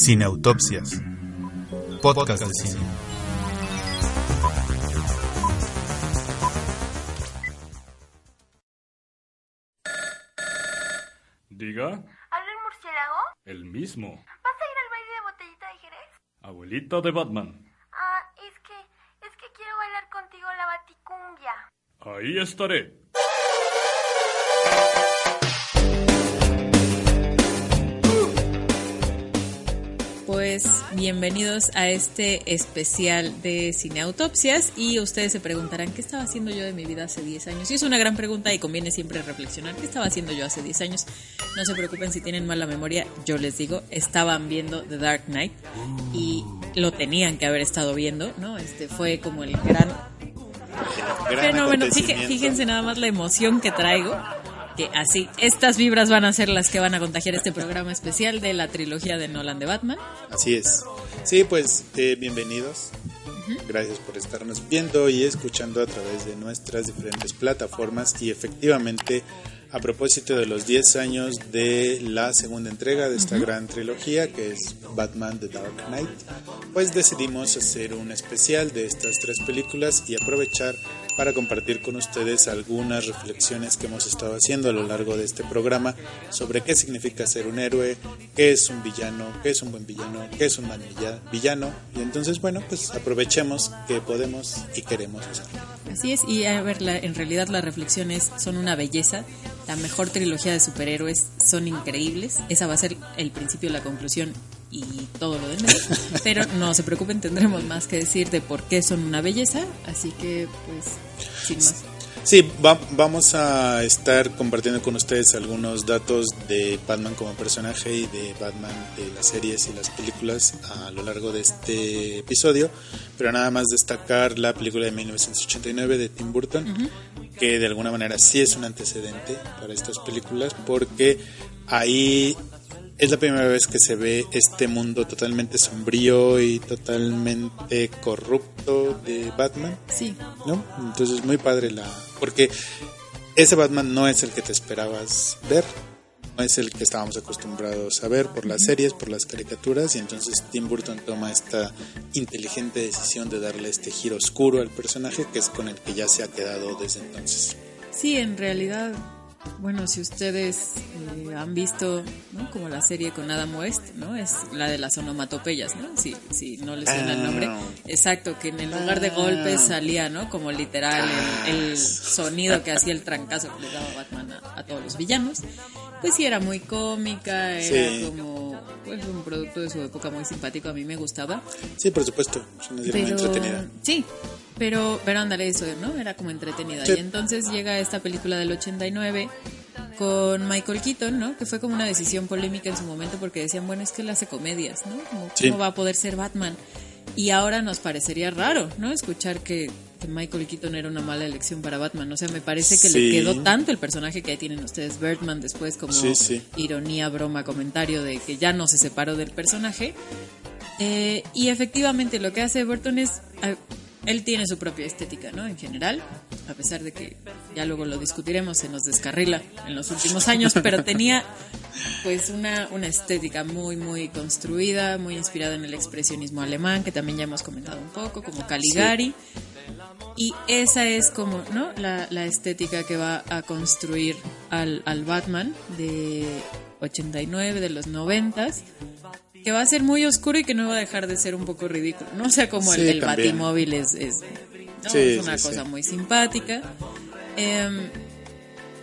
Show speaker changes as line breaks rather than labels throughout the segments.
Cineautopsias. Podcast de cine.
Diga,
¿Habla el murciélago?
el mismo.
¿Vas a ir al baile de botellita de Jerez?
Abuelita de Batman.
Ah, es que, es que quiero bailar contigo la baticumbia.
Ahí estaré.
Bienvenidos a este especial de cineautopsias y ustedes se preguntarán qué estaba haciendo yo de mi vida hace 10 años. Y es una gran pregunta y conviene siempre reflexionar qué estaba haciendo yo hace 10 años. No se preocupen si tienen mala memoria, yo les digo, estaban viendo The Dark Knight y lo tenían que haber estado viendo, ¿no? Este fue como el gran fenómeno. Fíjense nada más la emoción que traigo. Que así, estas vibras van a ser las que van a contagiar este programa especial de la trilogía de Nolan de Batman.
Así es. Sí, pues eh, bienvenidos. Gracias por estarnos viendo y escuchando a través de nuestras diferentes plataformas y efectivamente a propósito de los 10 años de la segunda entrega de esta gran trilogía que es Batman The Dark Knight, pues decidimos hacer un especial de estas tres películas y aprovechar para compartir con ustedes algunas reflexiones que hemos estado haciendo a lo largo de este programa sobre qué significa ser un héroe, qué es un villano, qué es un buen villano, qué es un mal villa- villano. Y entonces, bueno, pues aprovechemos que podemos y queremos hacerlo.
Así es, y a ver, la- en realidad las reflexiones son una belleza. La mejor trilogía de superhéroes son increíbles. Esa va a ser el principio, la conclusión y todo lo demás. Pero no se preocupen, tendremos más que decir de por qué son una belleza. Así que, pues, sin más.
Sí, va- vamos a estar compartiendo con ustedes algunos datos de Batman como personaje y de Batman de las series y las películas a lo largo de este episodio, pero nada más destacar la película de 1989 de Tim Burton, que de alguna manera sí es un antecedente para estas películas porque ahí es la primera vez que se ve este mundo totalmente sombrío y totalmente corrupto de Batman.
Sí,
¿no? Entonces muy padre la... Porque ese Batman no es el que te esperabas ver, no es el que estábamos acostumbrados a ver por las series, por las caricaturas, y entonces Tim Burton toma esta inteligente decisión de darle este giro oscuro al personaje, que es con el que ya se ha quedado desde entonces.
sí, en realidad, bueno, si ustedes eh, han visto, ¿no? Como la serie con Adam West, ¿no? Es la de las onomatopeyas, ¿no? Si, si no les suena el nombre.
Ah.
Exacto, que en el lugar de golpes salía, ¿no? Como literal el, el sonido que hacía el trancazo que le daba Batman a, a todos los villanos. Pues sí, era muy cómica, era
Sí.
como pues, un producto de su época muy simpático, a mí me gustaba.
Sí, por supuesto, es una serie muy entretenida.
sí, pero, pero ándale eso, ¿no? Era como entretenida.
Sí.
Y entonces llega esta película del 89 con Michael Keaton, ¿no? Que fue como una decisión polémica en su momento porque decían, bueno, es que él hace comedias, ¿no? Como,
Sí.
¿Cómo va a poder ser Batman? Y ahora nos parecería raro, ¿no? Escuchar que, que Michael Keaton era una mala elección para Batman. O sea, me parece que
Sí.
le quedó tanto el personaje que ahí tienen ustedes, Birdman, después como
Sí,
ironía, broma, comentario de que ya no se separó del personaje. Eh, y efectivamente lo que hace Burton es, ah, él tiene su propia estética, ¿no? En general, a pesar de que ya luego lo discutiremos, se nos descarrila en los últimos años, pero tenía pues una, una estética muy, muy construida, muy inspirada en el expresionismo alemán, que también ya hemos comentado un poco, como Caligari. Y esa es como, ¿no? La, la estética que va a construir al, al Batman de 89, de los 90 que va a ser muy oscuro y que no va a dejar de ser un poco ridículo, ¿no? O sea, como el
Sí, también.
Batimóvil es, es, ¿no?
Sí,
es una
sí,
cosa muy simpática. Em,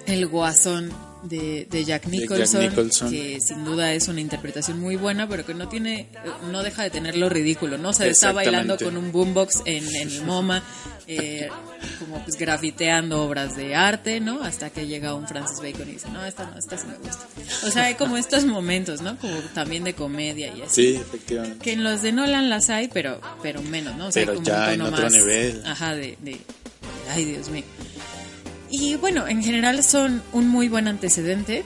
el guasón de, de Jack
Jack
Nicholson, que sin duda es una interpretación muy buena, pero que no tiene, no deja de tener lo ridículo, ¿no? O sea, está bailando con un boombox en, en el MoMA, eh, como pues grafiteando obras de arte, ¿no? Hasta que llega un Francis Bacon y dice, no, esta no, esta sí me gusta. O sea, hay como estos momentos, ¿no? Como también de comedia y así.
Sí, efectivamente.
Que en los de Nolan las hay, pero, pero menos, ¿no? O sea,
Pero
hay como
ya
un
en
tono
otro
más,
nivel.
Ajá, de, de- Ay, Dios mío. Y bueno, en general son un muy buen antecedente.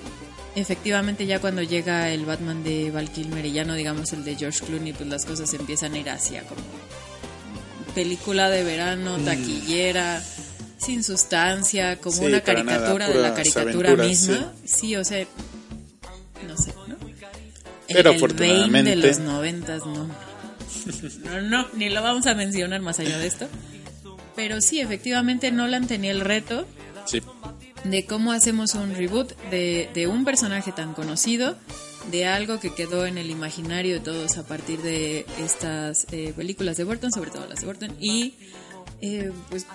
Efectivamente, ya cuando llega el Batman de Val Kilmer y ya no digamos el de George Clooney, pues las cosas empiezan a ir hacia como película de
Mm.
verano, taquillera, sin sustancia, como
Sí,
una
nada,
caricatura de la caricatura misma. Sí. o sea, no sé, ¿no?
Pero
el Bane de los noventas, no. no. No, ni lo vamos a mencionar más allá de esto. Pero sí, efectivamente Nolan tenía el reto De cómo hacemos un reboot de, de un personaje tan conocido, de algo que quedó en el imaginario de todos a partir de estas eh, películas de Burton, sobre todo las de Burton, y eh, pues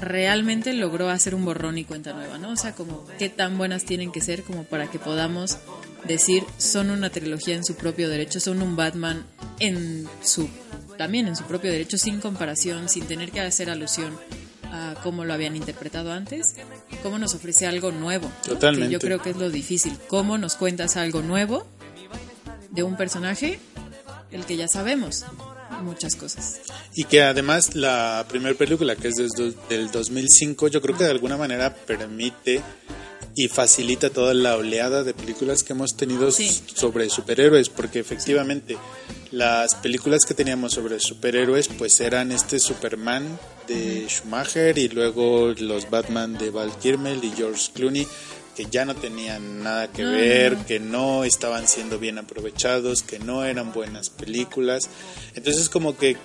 realmente logró hacer un borrón y cuenta nueva, ¿no? O sea, como qué tan buenas tienen que ser como para que podamos decir son una trilogía en su propio derecho, son un Batman en su también en su propio derecho sin comparación, sin tener que hacer alusión a cómo lo habían interpretado antes, cómo nos ofrece algo nuevo.
Totalmente.
Que yo creo que es lo difícil, cómo nos cuentas algo nuevo de un personaje el que ya sabemos muchas cosas.
Y que además la primera película, que es desde del 2005, yo creo que de alguna manera permite y facilita toda la oleada de películas que hemos tenido
Sí.
sobre superhéroes, porque efectivamente las películas que teníamos sobre superhéroes pues eran este Superman de Schumacher y luego los Batman de Val Kilmer y George Clooney que ya no tenían nada que ver, que no estaban siendo bien aprovechados, que no eran buenas películas. Entonces como que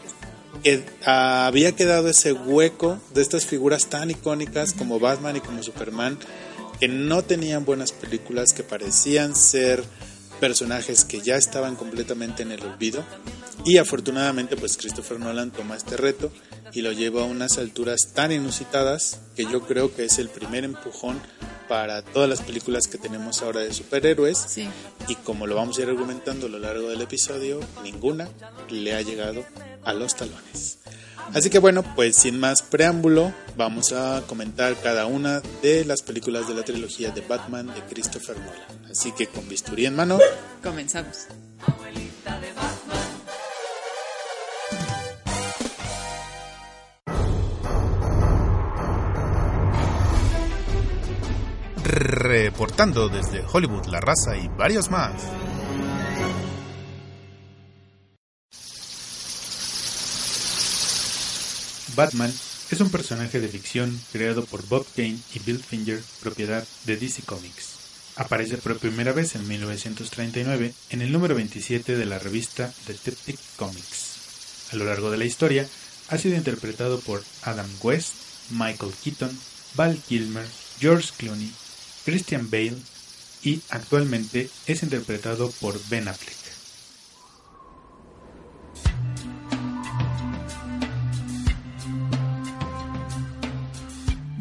que ah, había quedado ese hueco de estas figuras tan icónicas como Batman y como Superman que no tenían buenas películas, que parecían ser personajes que ya estaban completamente en el olvido y afortunadamente pues Christopher Nolan toma este reto y lo lleva a unas alturas tan inusitadas que yo creo que es el primer empujón para todas las películas que tenemos ahora de superhéroes
Sí.
y como lo vamos a ir argumentando a lo largo del episodio, ninguna le ha llegado a los talones. Así que bueno, pues sin más preámbulo, vamos a comentar cada una de las películas de la trilogía de Batman de Christopher Nolan. Así que con bisturí en mano,
Comenzamos.
Reportando desde Hollywood, La Raza y varios más.
Batman es un personaje de ficción creado por Bob Kane y Bill Finger, propiedad de DC Comics. Aparece por primera vez en 1939 en el número 27 de la revista Detective Comics. A lo largo de la historia, ha sido interpretado por Adam West, Michael Keaton, Val Kilmer, George Clooney, Christian Bale y actualmente es interpretado por Ben Affleck.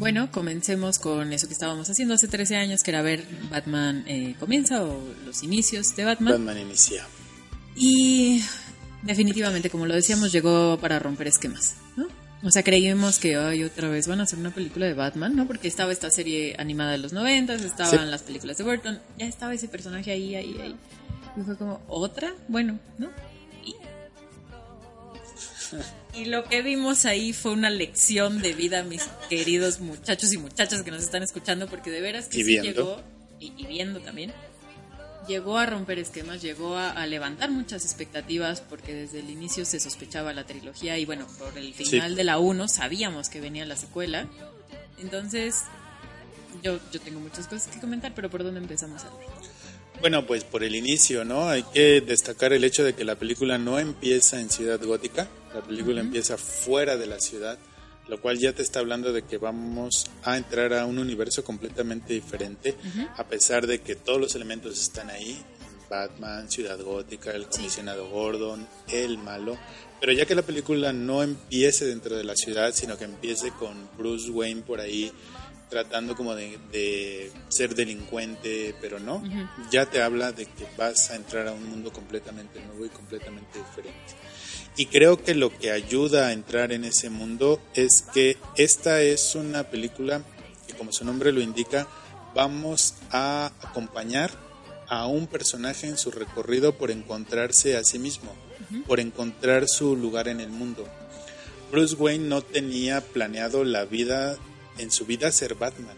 Bueno, comencemos con eso que estábamos haciendo hace 13 años, que era ver Batman eh, comienza o los inicios de Batman.
Batman inicia.
Y definitivamente, como lo decíamos, llegó para romper esquemas, ¿no? O sea, creímos que ay, otra vez van a hacer una película de Batman, ¿no? Porque estaba esta serie animada de los 90, estaban
Sí.
las películas de Burton, ya estaba ese personaje ahí, ahí, ahí. Y fue como, ¿otra? Bueno, ¿no? Y, y lo que vimos ahí fue una lección de vida, mis queridos muchachos y muchachas que nos están escuchando, porque de veras que
Y
sí llegó, y, y viendo también, llegó a romper esquemas, llegó a, a levantar muchas expectativas porque desde el inicio se sospechaba la trilogía y bueno, por el final de la 1 sabíamos que venía la secuela. Entonces, yo, yo tengo muchas cosas que comentar, pero ¿por dónde empezamos a ver?
Bueno, pues por el inicio, ¿no? Hay que destacar el hecho de que la película no empieza en Ciudad Gótica, la película empieza fuera de la ciudad, lo cual ya te está hablando de que vamos a entrar a un universo completamente diferente, a pesar de que todos los elementos están ahí, Batman, Ciudad Gótica, el comisionado Gordon, el malo, pero ya que la película no empiece dentro de la ciudad, sino que empiece con Bruce Wayne por ahí tratando como de, de ser delincuente, pero no, ya te habla de que vas a entrar a un mundo completamente nuevo y completamente diferente. Y creo que lo que ayuda a entrar en ese mundo es que esta es una película que como su nombre lo indica, vamos a acompañar a un personaje en su recorrido por encontrarse a sí mismo, por encontrar su lugar en el mundo. Bruce Wayne no tenía planeado la vida en su vida ser Batman.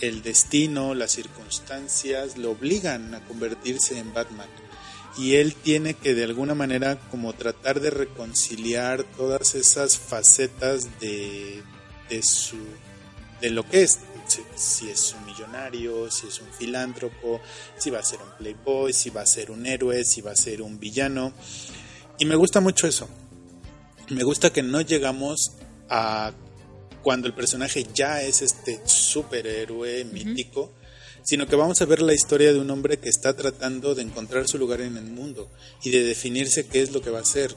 El destino, las circunstancias lo obligan a convertirse en Batman. Y él tiene que de alguna manera como tratar de reconciliar todas esas facetas de, de su de lo que es si, si es un millonario, si es un filántropo, si va a ser un playboy, si va a ser un héroe, si va a ser un villano. Y me gusta mucho eso. Me gusta que no llegamos a cuando el personaje ya es este superhéroe mítico, sino que vamos a ver la historia de un hombre que está tratando de encontrar su lugar en el mundo y de definirse qué es lo que va a ser.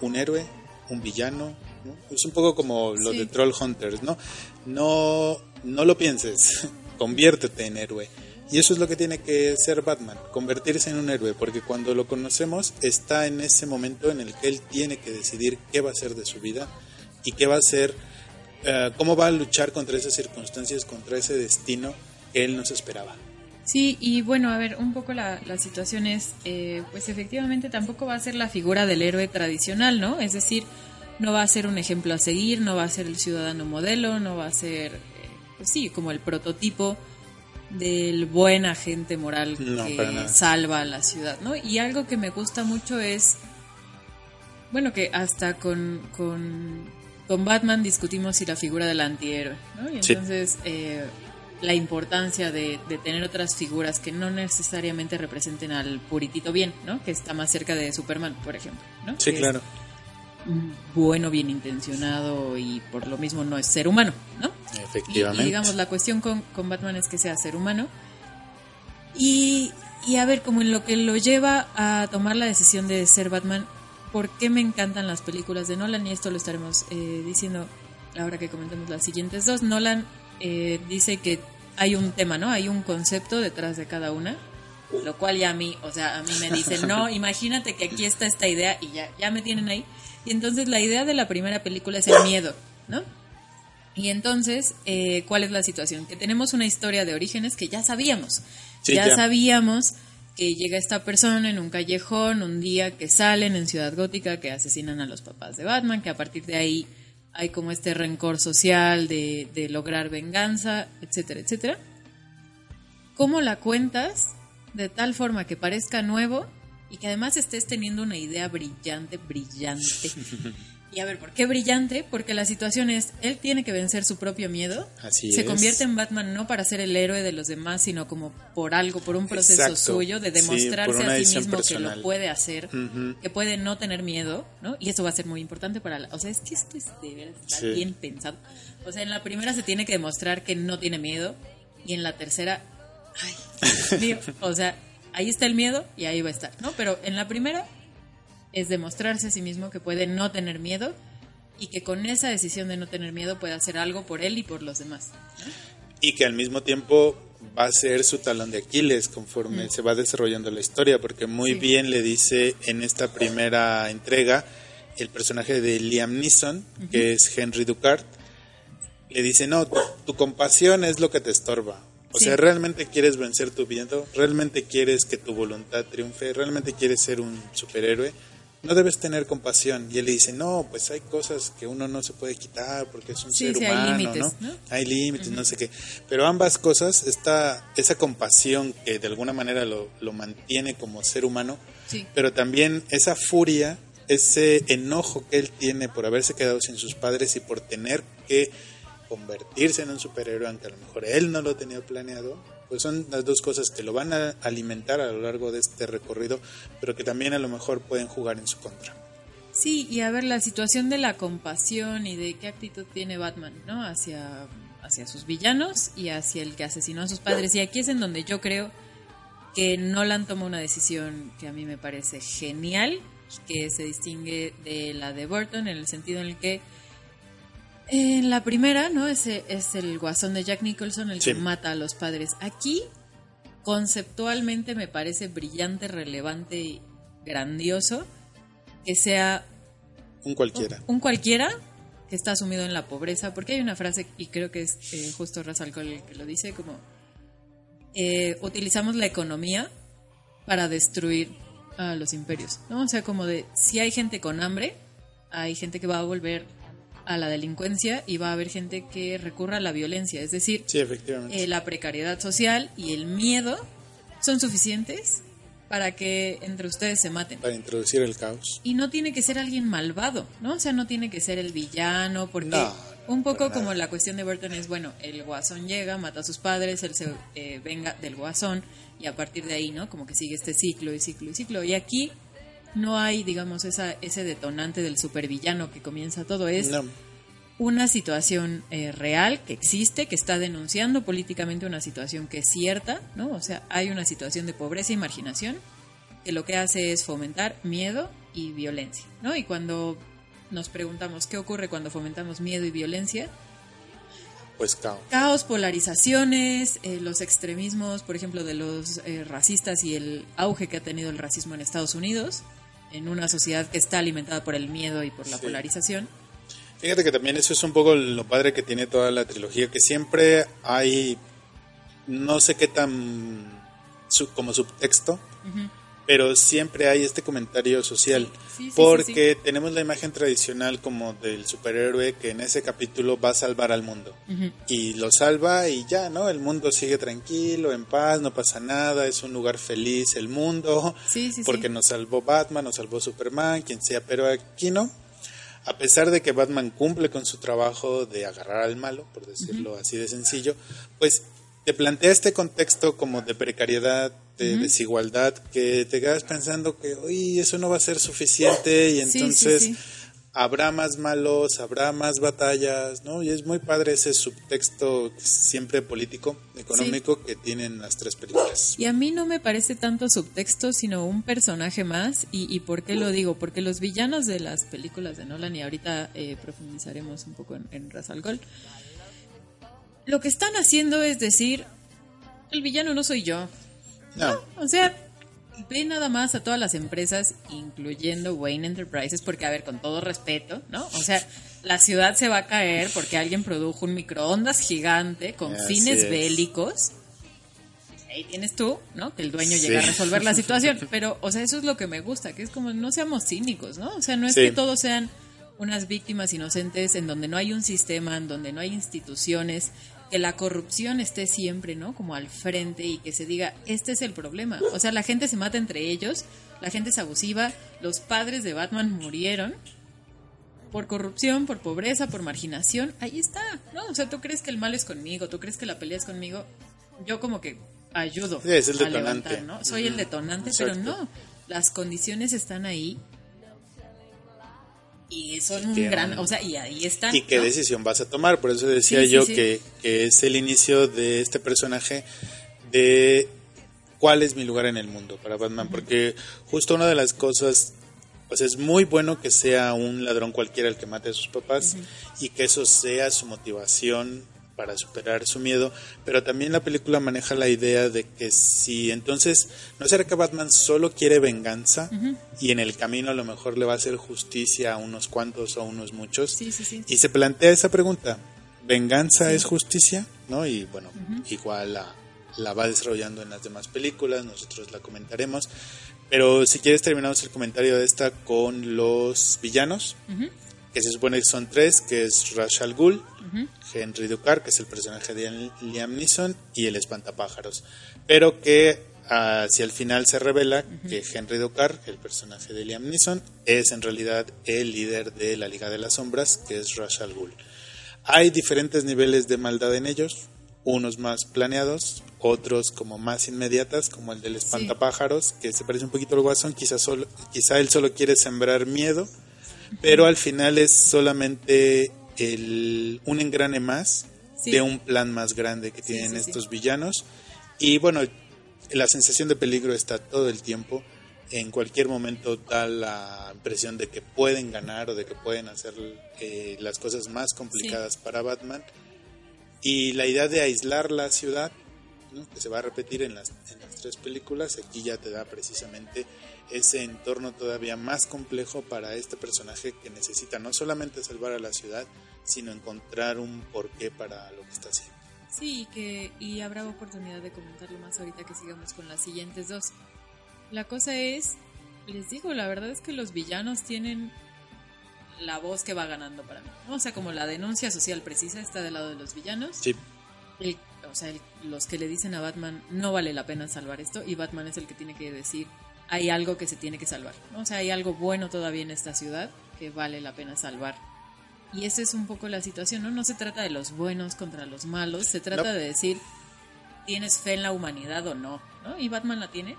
Un héroe, un villano. ¿no? Es un poco como lo
Sí.
de Troll Hunters, ¿no? No, no lo pienses, conviértete en héroe. Y eso es lo que tiene que ser Batman, convertirse en un héroe, porque cuando lo conocemos está en ese momento en el que él tiene que decidir qué va a hacer de su vida y qué va a hacer, eh, cómo va a luchar contra esas circunstancias, contra ese destino él nos esperaba.
Sí, y bueno, a ver, un poco la, la situación es, eh, pues efectivamente tampoco va a ser la figura del héroe tradicional, ¿no? Es decir, no va a ser un ejemplo a seguir, no va a ser el ciudadano modelo, no va a ser, eh, pues sí, como el prototipo del buen agente moral
No,
que salva a la ciudad, ¿no? Y algo que me gusta mucho es, bueno, que hasta con, con, con Batman discutimos si la figura del antihéroe, ¿no? Y
Sí.
entonces eh, la importancia de, de tener otras figuras que no necesariamente representen al puritito bien, ¿no? Que está más cerca de Superman, por ejemplo, ¿no?
Sí,
Que
claro.
bueno, bien intencionado y por lo mismo no es ser humano, ¿no? Y,
Efectivamente.
y digamos, la cuestión con, con Batman es que sea ser humano. Y, y a ver, como en lo que lo lleva a tomar la decisión de ser Batman, ¿por qué me encantan las películas de Nolan? Y esto lo estaremos eh, diciendo ahora que comentemos las siguientes dos. Nolan eh, dice que hay un tema, ¿no? Hay un concepto detrás de cada una. Lo cual ya a mí, o sea, a mí me dicen, no, imagínate que aquí está esta idea y ya, ya me tienen ahí. Y entonces la idea de la primera película es el miedo, ¿no? Y entonces, eh, ¿cuál es la situación? Que tenemos una historia de orígenes que ya sabíamos.
Sí,
ya,
ya.
sabíamos que llega esta persona en un callejón un día que salen en Ciudad Gótica, que asesinan a los papás de Batman, que a partir de ahí hay como este rencor social de, de lograr venganza, etcétera, etcétera. ¿Cómo la cuentas de tal forma que parezca nuevo y que además estés teniendo una idea brillante, brillante? Y a ver, ¿por qué brillante? Porque la situación es, él tiene que vencer su propio miedo.
Así
se
es.
convierte en Batman no para ser el héroe de los demás, sino como por algo, por un proceso
Exacto.
suyo de demostrarse a sí mismo que lo puede hacer, que puede no tener miedo, ¿no? Y eso va a ser muy importante para la... O sea, es que esto es de está
Sí.
bien pensado. O sea, en la primera se tiene que demostrar que no tiene miedo y en la tercera, ay, Dios mío, o sea, ahí está el miedo y ahí va a estar, ¿no? Pero en la primera es demostrarse a sí mismo que puede no tener miedo y que con esa decisión de no tener miedo puede hacer algo por él y por los demás.
y que al mismo tiempo va a ser su talón de Aquiles conforme se va desarrollando la historia, porque muy
Sí.
bien le dice en esta primera entrega el personaje de Liam Neeson, que es Henry Ducard, le dice, no, tu, tu compasión es lo que te estorba. O
Sí.
sea, ¿realmente quieres vencer tu miedo? ¿Realmente quieres que tu voluntad triunfe? ¿Realmente quieres ser un superhéroe? No debes tener compasión. Y él le dice, no, pues hay cosas que uno no se puede quitar porque es un
Sí,
ser
sí, hay
humano,
límites,
¿no?
¿no?
hay límites, no sé qué. Pero ambas cosas, esta, esa compasión que de alguna manera lo, lo mantiene como ser humano,
Sí.
pero también esa furia, ese enojo que él tiene por haberse quedado sin sus padres y por tener que convertirse en un superhéroe, aunque a lo mejor él no lo tenía planeado, pues son las dos cosas que lo van a alimentar a lo largo de este recorrido, pero que también a lo mejor pueden jugar en su contra.
Sí, y a ver, la situación de la compasión y de qué actitud tiene Batman, ¿no? Hacia, hacia sus villanos y hacia el que asesinó a sus padres. Y aquí es en donde yo creo que Nolan toma una decisión que a mí me parece genial, que se distingue de la de Burton en el sentido en el que en la primera, ¿no? Ese es el guasón de Jack Nicholson el que mata a los padres. Aquí, conceptualmente, me parece brillante, relevante y grandioso que sea
Un cualquiera.
un cualquiera que está sumido en la pobreza, porque hay una frase, y creo que es eh, justo Ra's al Ghul el que lo dice, como eh, utilizamos la economía para destruir a los imperios, ¿no? O sea, como de, si hay gente con hambre, hay gente que va a volver a la delincuencia y va a haber gente que recurra a la violencia, es decir,
Sí,
eh, la precariedad social y el miedo son suficientes para que entre ustedes se maten.
Para introducir el caos.
Y no tiene que ser alguien malvado, ¿no? O sea, no tiene que ser el villano, porque
No,
Un poco
nada.
como la cuestión de Burton es, bueno, el guasón llega, mata a sus padres, él se eh, venga del guasón y a partir de ahí, ¿no? Como que sigue este ciclo y ciclo y ciclo. Y aquí no hay, digamos, esa, ese detonante del supervillano que comienza todo. Es
No.
una situación eh, real que existe, que está denunciando políticamente una situación que es cierta, ¿no? O sea, hay una situación de pobreza y marginación que lo que hace es fomentar miedo y violencia, ¿no? Y cuando nos preguntamos qué ocurre cuando fomentamos miedo y violencia,
Pues caos.
caos, polarizaciones, eh, los extremismos, por ejemplo, de los eh, racistas y el auge que ha tenido el racismo en Estados Unidos, en una sociedad que está alimentada por el miedo y por la
Sí.
polarización.
Fíjate que también eso es un poco lo padre que tiene toda la trilogía, que siempre hay, no sé qué tan su- como subtexto, pero siempre hay este comentario social,
Sí, sí, sí,
porque tenemos la imagen tradicional como del superhéroe que en ese capítulo va a salvar al mundo. Y lo salva y ya, ¿no? El mundo sigue tranquilo, en paz, no pasa nada, es un lugar feliz el mundo, porque nos salvó Batman, nos salvó Superman, quien sea, pero aquí no. A pesar de que Batman cumple con su trabajo de agarrar al malo, por decirlo así de sencillo, pues te plantea este contexto como de precariedad, de desigualdad, que te quedas pensando que, uy, eso no va a ser suficiente y
Sí, sí,
entonces
sí.
habrá más malos, habrá más batallas, ¿no? Y es muy padre ese subtexto siempre político, económico que tienen las tres películas.
Y a mí no me parece tanto subtexto, sino un personaje más. ¿Y, y por qué lo digo? Porque los villanos de las películas de Nolan, y ahorita eh, profundizaremos un poco en, en Ra's al Ghul, lo que están haciendo es decir, el villano no soy yo.
No,
O sea, ve nada más a todas las empresas, incluyendo Wayne Enterprises, porque, a ver, con todo respeto, ¿no? O sea, la ciudad se va a caer porque alguien produjo un microondas gigante con
Así
fines
es.
bélicos. Ahí tienes tú, ¿no? Que el dueño
Sí.
llega a resolver la situación. Pero, o sea, eso es lo que me gusta, que es como no seamos cínicos, ¿no? O sea, no es
Sí.
que todos sean unas víctimas inocentes en donde no hay un sistema, en donde no hay instituciones, que la corrupción esté siempre, ¿no? Como al frente y que se diga, este es el problema. O sea, la gente se mata entre ellos, la gente es abusiva, los padres de Batman murieron por corrupción, por pobreza, por marginación. Ahí está, ¿no? O sea, tú crees que el mal es conmigo, tú crees que la pelea es conmigo. Yo como que ayudo
Sí, es el
a
detonante.
levantar, ¿no? Soy el detonante,
exacto.
pero no. Las condiciones están ahí. Y son un gran, o sea, y ahí están.
y qué
¿no?
decisión vas a tomar. Por eso decía
Sí, sí,
yo
sí.
Que, que es el inicio de este personaje de cuál es mi lugar en el mundo para Batman. Porque justo una de las cosas, pues es muy bueno que sea un ladrón cualquiera el que mate a sus papás y que eso sea su motivación para superar su miedo, pero también la película maneja la idea de que si entonces no será que Batman solo quiere venganza y en el camino a lo mejor le va a hacer justicia a unos cuantos o a unos muchos
Sí, sí, sí.
y se plantea esa pregunta, ¿venganza es justicia? ¿No? Y bueno, igual la, la va desarrollando en las demás películas, nosotros la comentaremos. Pero si quieres terminamos el comentario de esta con los villanos, que se supone que son tres, que es Ra's al Ghul, Henry Ducar, que es el personaje de Liam Neeson, y el espantapájaros. Pero que hacia el final se revela que Henry Ducar, el personaje de Liam Neeson, es en realidad el líder de la Liga de las Sombras, que es Ra's al Ghul. Hay diferentes niveles de maldad en ellos, unos más planeados, otros como más inmediatas, como el del espantapájaros, que se parece un poquito al guasón, quizá, solo, quizá él solo quiere sembrar miedo, pero al final es solamente el, un engrane más
Sí.
de un plan más grande que tienen
sí, sí.
estos villanos. Y bueno, la sensación de peligro está todo el tiempo. En cualquier momento da la impresión de que pueden ganar o de que pueden hacer eh, las cosas más complicadas para Batman. Y la idea de aislar la ciudad, ¿no? que se va a repetir en las, en las tres películas, aquí ya te da precisamente ese entorno todavía más complejo para este personaje que necesita no solamente salvar a la ciudad, sino encontrar un porqué para lo que está haciendo.
Sí, y que y habrá oportunidad de comentarlo más ahorita que sigamos con las siguientes dos. La cosa es, les digo, la verdad es que los villanos tienen la voz que va ganando para mí. ¿no? O sea, como la denuncia social precisa está del lado de los villanos.
Sí,
El- o sea, el- los que le dicen a Batman no vale la pena salvar esto y Batman es el que tiene que decir hay algo que se tiene que salvar. ¿no? O sea, hay algo bueno todavía en esta ciudad que vale la pena salvar. Y esa es un poco la situación, ¿no? No se trata de los buenos contra los malos, se trata
No.
de decir, ¿tienes fe en la humanidad o no? ¿no? Y Batman la tiene.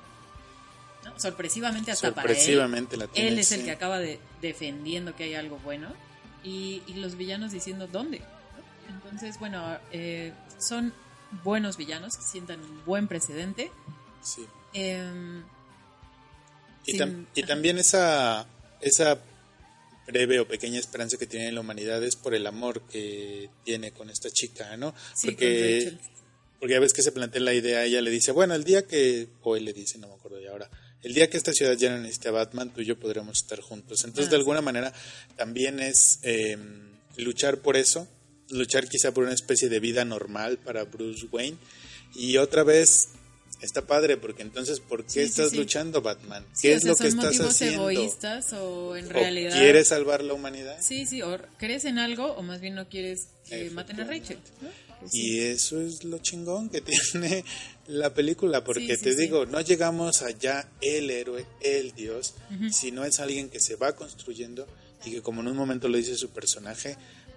¿no? Sorpresivamente hasta
Sorpresivamente la
para él.
tiene,
Él es el que acaba de defendiendo que hay algo bueno. Y, y los villanos diciendo dónde. Entonces, bueno, eh, son buenos villanos, sientan un buen precedente.
Sí.
Em,
Y,
sin-
tam- y también esa, esa breve o pequeña esperanza que tiene la humanidad es por el amor que tiene con esta chica, ¿no?
Sí,
porque, porque ya ves que se plantea la idea, ella le dice, bueno, el día que, o él le dice, no me acuerdo de ahora, el día que esta ciudad ya no necesite a Batman, tú y yo podremos estar juntos. Entonces,
Ah,
de
sí.
alguna manera, también es eh, luchar por eso, luchar quizá por una especie de vida normal para Bruce Wayne. Y otra vez, está padre, porque entonces, ¿por qué
Sí, sí,
estás
sí.
luchando, Batman?
Sí,
¿Qué
o
es
sea,
lo que
son
estás haciendo?
egoístas o en
¿O
realidad...
quieres salvar la humanidad?
Sí, sí, o crees en algo o más bien no quieres que maten a Rachel. ¿no? Sí.
Y eso es lo chingón que tiene la película, porque
Sí, sí,
te
sí.
digo, no llegamos allá el héroe, el dios, sino es alguien que se va construyendo y que como en un momento lo dice su personaje,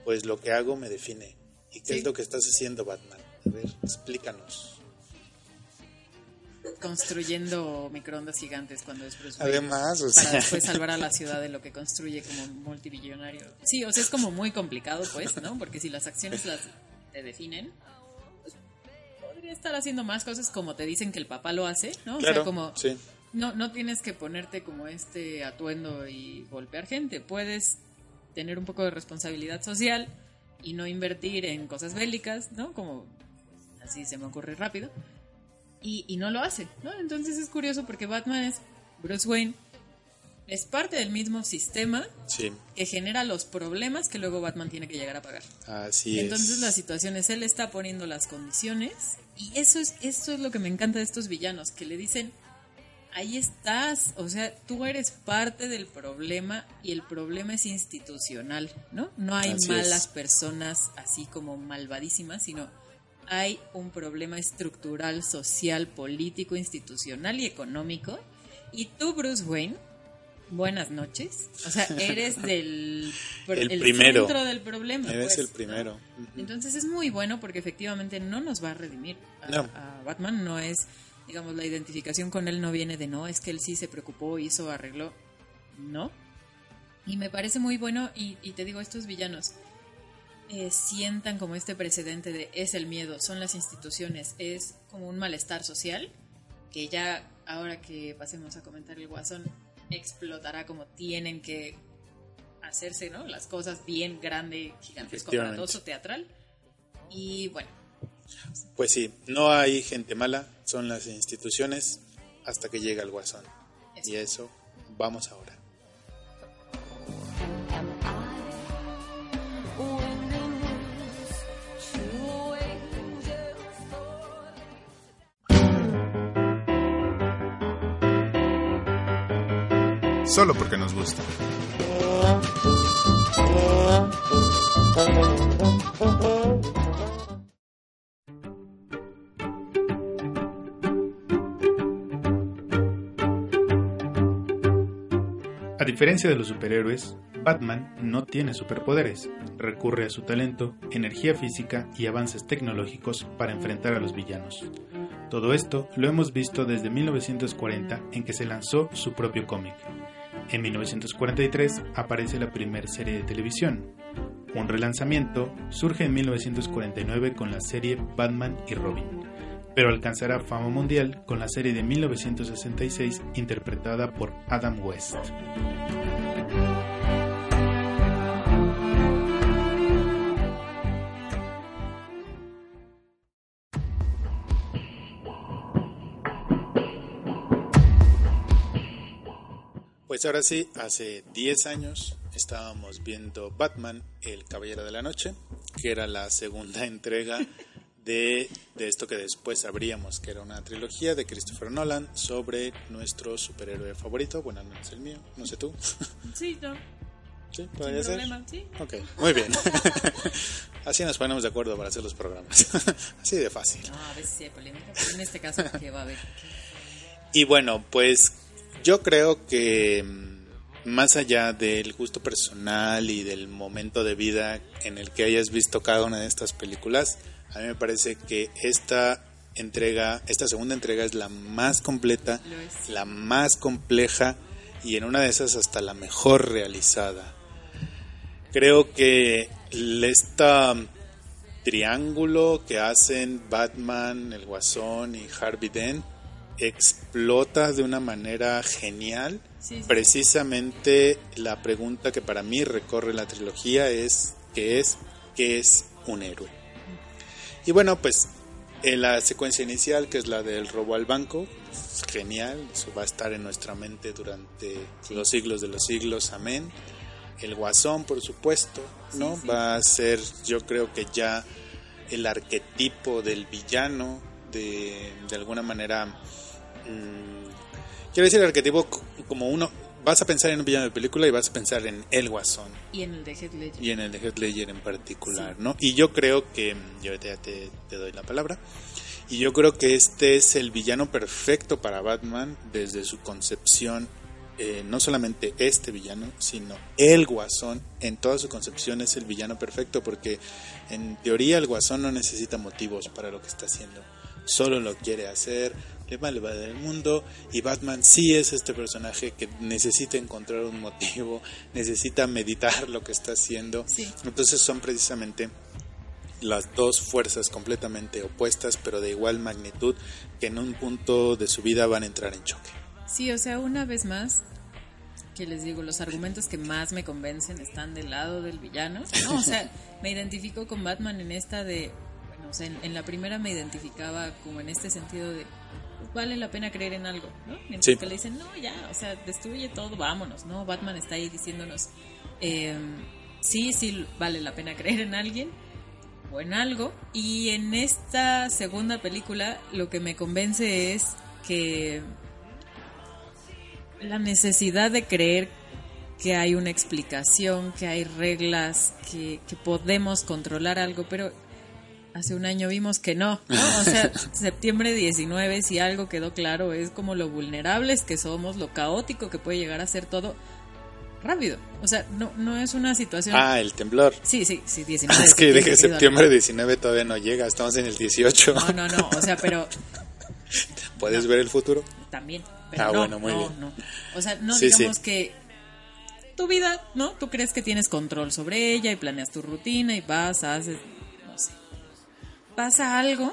pues lo que hago me define. ¿Y qué
Sí.
es lo que estás haciendo, Batman? A ver, explícanos.
construyendo microondas gigantes cuando es Bruce Wayne.
Además, o
para
sea,
después salvar a la ciudad de lo que construye como multibillonario. Sí, o sea, es como muy complicado, pues, ¿no? Porque si las acciones las te definen, pues, podría estar haciendo más cosas como te dicen que el papá lo hace, ¿no? O
claro,
sea, como
sí.
no, no tienes que ponerte como este atuendo y golpear gente. Puedes tener un poco de responsabilidad social y no invertir en cosas bélicas, ¿no? Como así se me ocurre rápido. Y, y no lo hace, ¿no? Entonces es curioso porque Batman es Bruce Wayne, es parte del mismo sistema
Sí,
que genera los problemas que luego Batman tiene que llegar a pagar.
así
Entonces
es.
la situación es, él está poniendo las condiciones y eso es, eso es lo que me encanta de estos villanos, que le dicen, ahí estás, o sea, tú eres parte del problema y el problema es institucional, ¿no? No hay
Así
malas
es.
personas así como malvadísimas, sino hay un problema estructural, social, político, institucional y económico. Y tú, Bruce Wayne, buenas noches. O sea, eres del
El primero.
centro del problema.
Eres
pues,
el primero.
Entonces es muy bueno porque efectivamente no nos va a redimir a,
No.
a Batman. No es, digamos, la identificación con él no viene de no, es que él sí se preocupó, hizo, arregló. No. Y me parece muy bueno y, y te digo, estos villanos eh, sientan como este precedente de es el miedo, son las instituciones, es como un malestar social que ya ahora que pasemos a comentar el guasón explotará como tienen que hacerse, ¿no? Las cosas bien grande, gigantesco, aparatoso, teatral. Y bueno,
Pues sí, no hay gente mala, son las instituciones hasta que llega el guasón.
Eso.
Y eso, vamos ahora.
Solo porque nos gusta.
Diferencia de los superhéroes, Batman no tiene superpoderes, recurre a su talento, energía física y avances tecnológicos para enfrentar a los villanos. Todo esto lo hemos visto desde 1940 en que se lanzó su propio cómic. En 1943 aparece la primera serie de televisión. Un relanzamiento surge en 1949 con la serie Batman y Robin, pero alcanzará fama mundial con la serie de 1966 interpretada por Adam West.
Pues ahora sí, hace 10 años estábamos viendo Batman, el Caballero de la Noche, que era la segunda entrega de, de esto que después sabríamos que era una trilogía de Christopher Nolan sobre nuestro superhéroe favorito, bueno, no es el mío, no sé tú.
sí, no,
¿Sí?
sin
¿Podría ser?
problema, sí.
Ok, muy bien. Así nos ponemos de acuerdo para hacer los programas. Así de fácil.
No, a veces sí hay polémica, pero en este caso, ¿qué va a haber?
Y bueno, pues yo creo que mm, más allá del gusto personal y del momento de vida en el que hayas visto cada una de estas películas, a mí me parece que esta entrega, esta segunda entrega es la más completa, la más compleja y en una de esas hasta la mejor realizada. Creo que esta triángulo que hacen Batman, el Guasón y Harvey Dent explota de una manera genial.
Sí, sí.
Precisamente la pregunta que para mí recorre la trilogía es ¿qué es qué es un héroe? Y bueno, pues en la secuencia inicial, que es la del robo al banco, es genial, eso va a estar en nuestra mente durante los siglos de los siglos, amén. El guasón, por supuesto, ¿no?
Sí, sí.
Va a ser, yo creo que ya el arquetipo del villano, de, de alguna manera, mm, quiero decir arquetipo c- como uno, vas a pensar en un villano de película y vas a pensar en el guasón
Y en el de Heath Ledger.
y en el de Heath Ledger en particular, ¿no? Y yo creo que, yo ahorita ya te, te doy la palabra, y yo creo que este es el villano perfecto para Batman desde su concepción, eh, no solamente este villano, sino el guasón, en toda su concepción es el villano perfecto, porque en teoría el guasón no necesita motivos para lo que está haciendo, solo lo quiere hacer, le vale va del mundo y Batman sí es este personaje que necesita encontrar un motivo, necesita meditar lo que está haciendo.
Sí.
Entonces son precisamente las dos fuerzas completamente opuestas, pero de igual magnitud, que en un punto de su vida van a entrar en choque.
Sí, o sea, una vez más, que les digo, los argumentos que más me convencen están del lado del villano. No, o sea, me identifico con Batman en esta de, bueno, o sea, en, en la primera me identificaba como en este sentido de, vale la pena creer en algo, ¿no? Mientras
Sí.
que le dicen, no, ya, o sea, destruye todo, vámonos, ¿no? Batman está ahí diciéndonos, eh, sí, sí, vale la pena creer en alguien o en algo. Y en esta segunda película lo que me convence es que la necesidad de creer que hay una explicación, que hay reglas, que, que podemos controlar algo, pero hace un año vimos que no, ¿no? O sea, septiembre 19, si algo quedó claro, es como lo vulnerables que somos, lo caótico que puede llegar a ser todo rápido. O sea, no, no es una situación...
Ah, el temblor.
Sí, sí, sí, 19.
Es que
de
dije
septiembre,
septiembre 19 todavía no llega, estamos en el 18.
No, no, no, o sea, pero
¿Puedes ver el futuro?
también. Pero
Ah,
no,
bueno, muy
no,
bien.
no. O sea, no
Sí,
digamos
sí.
que tu vida, ¿no? Tú crees que tienes control sobre ella y planeas tu rutina y vas, haces. Pasa algo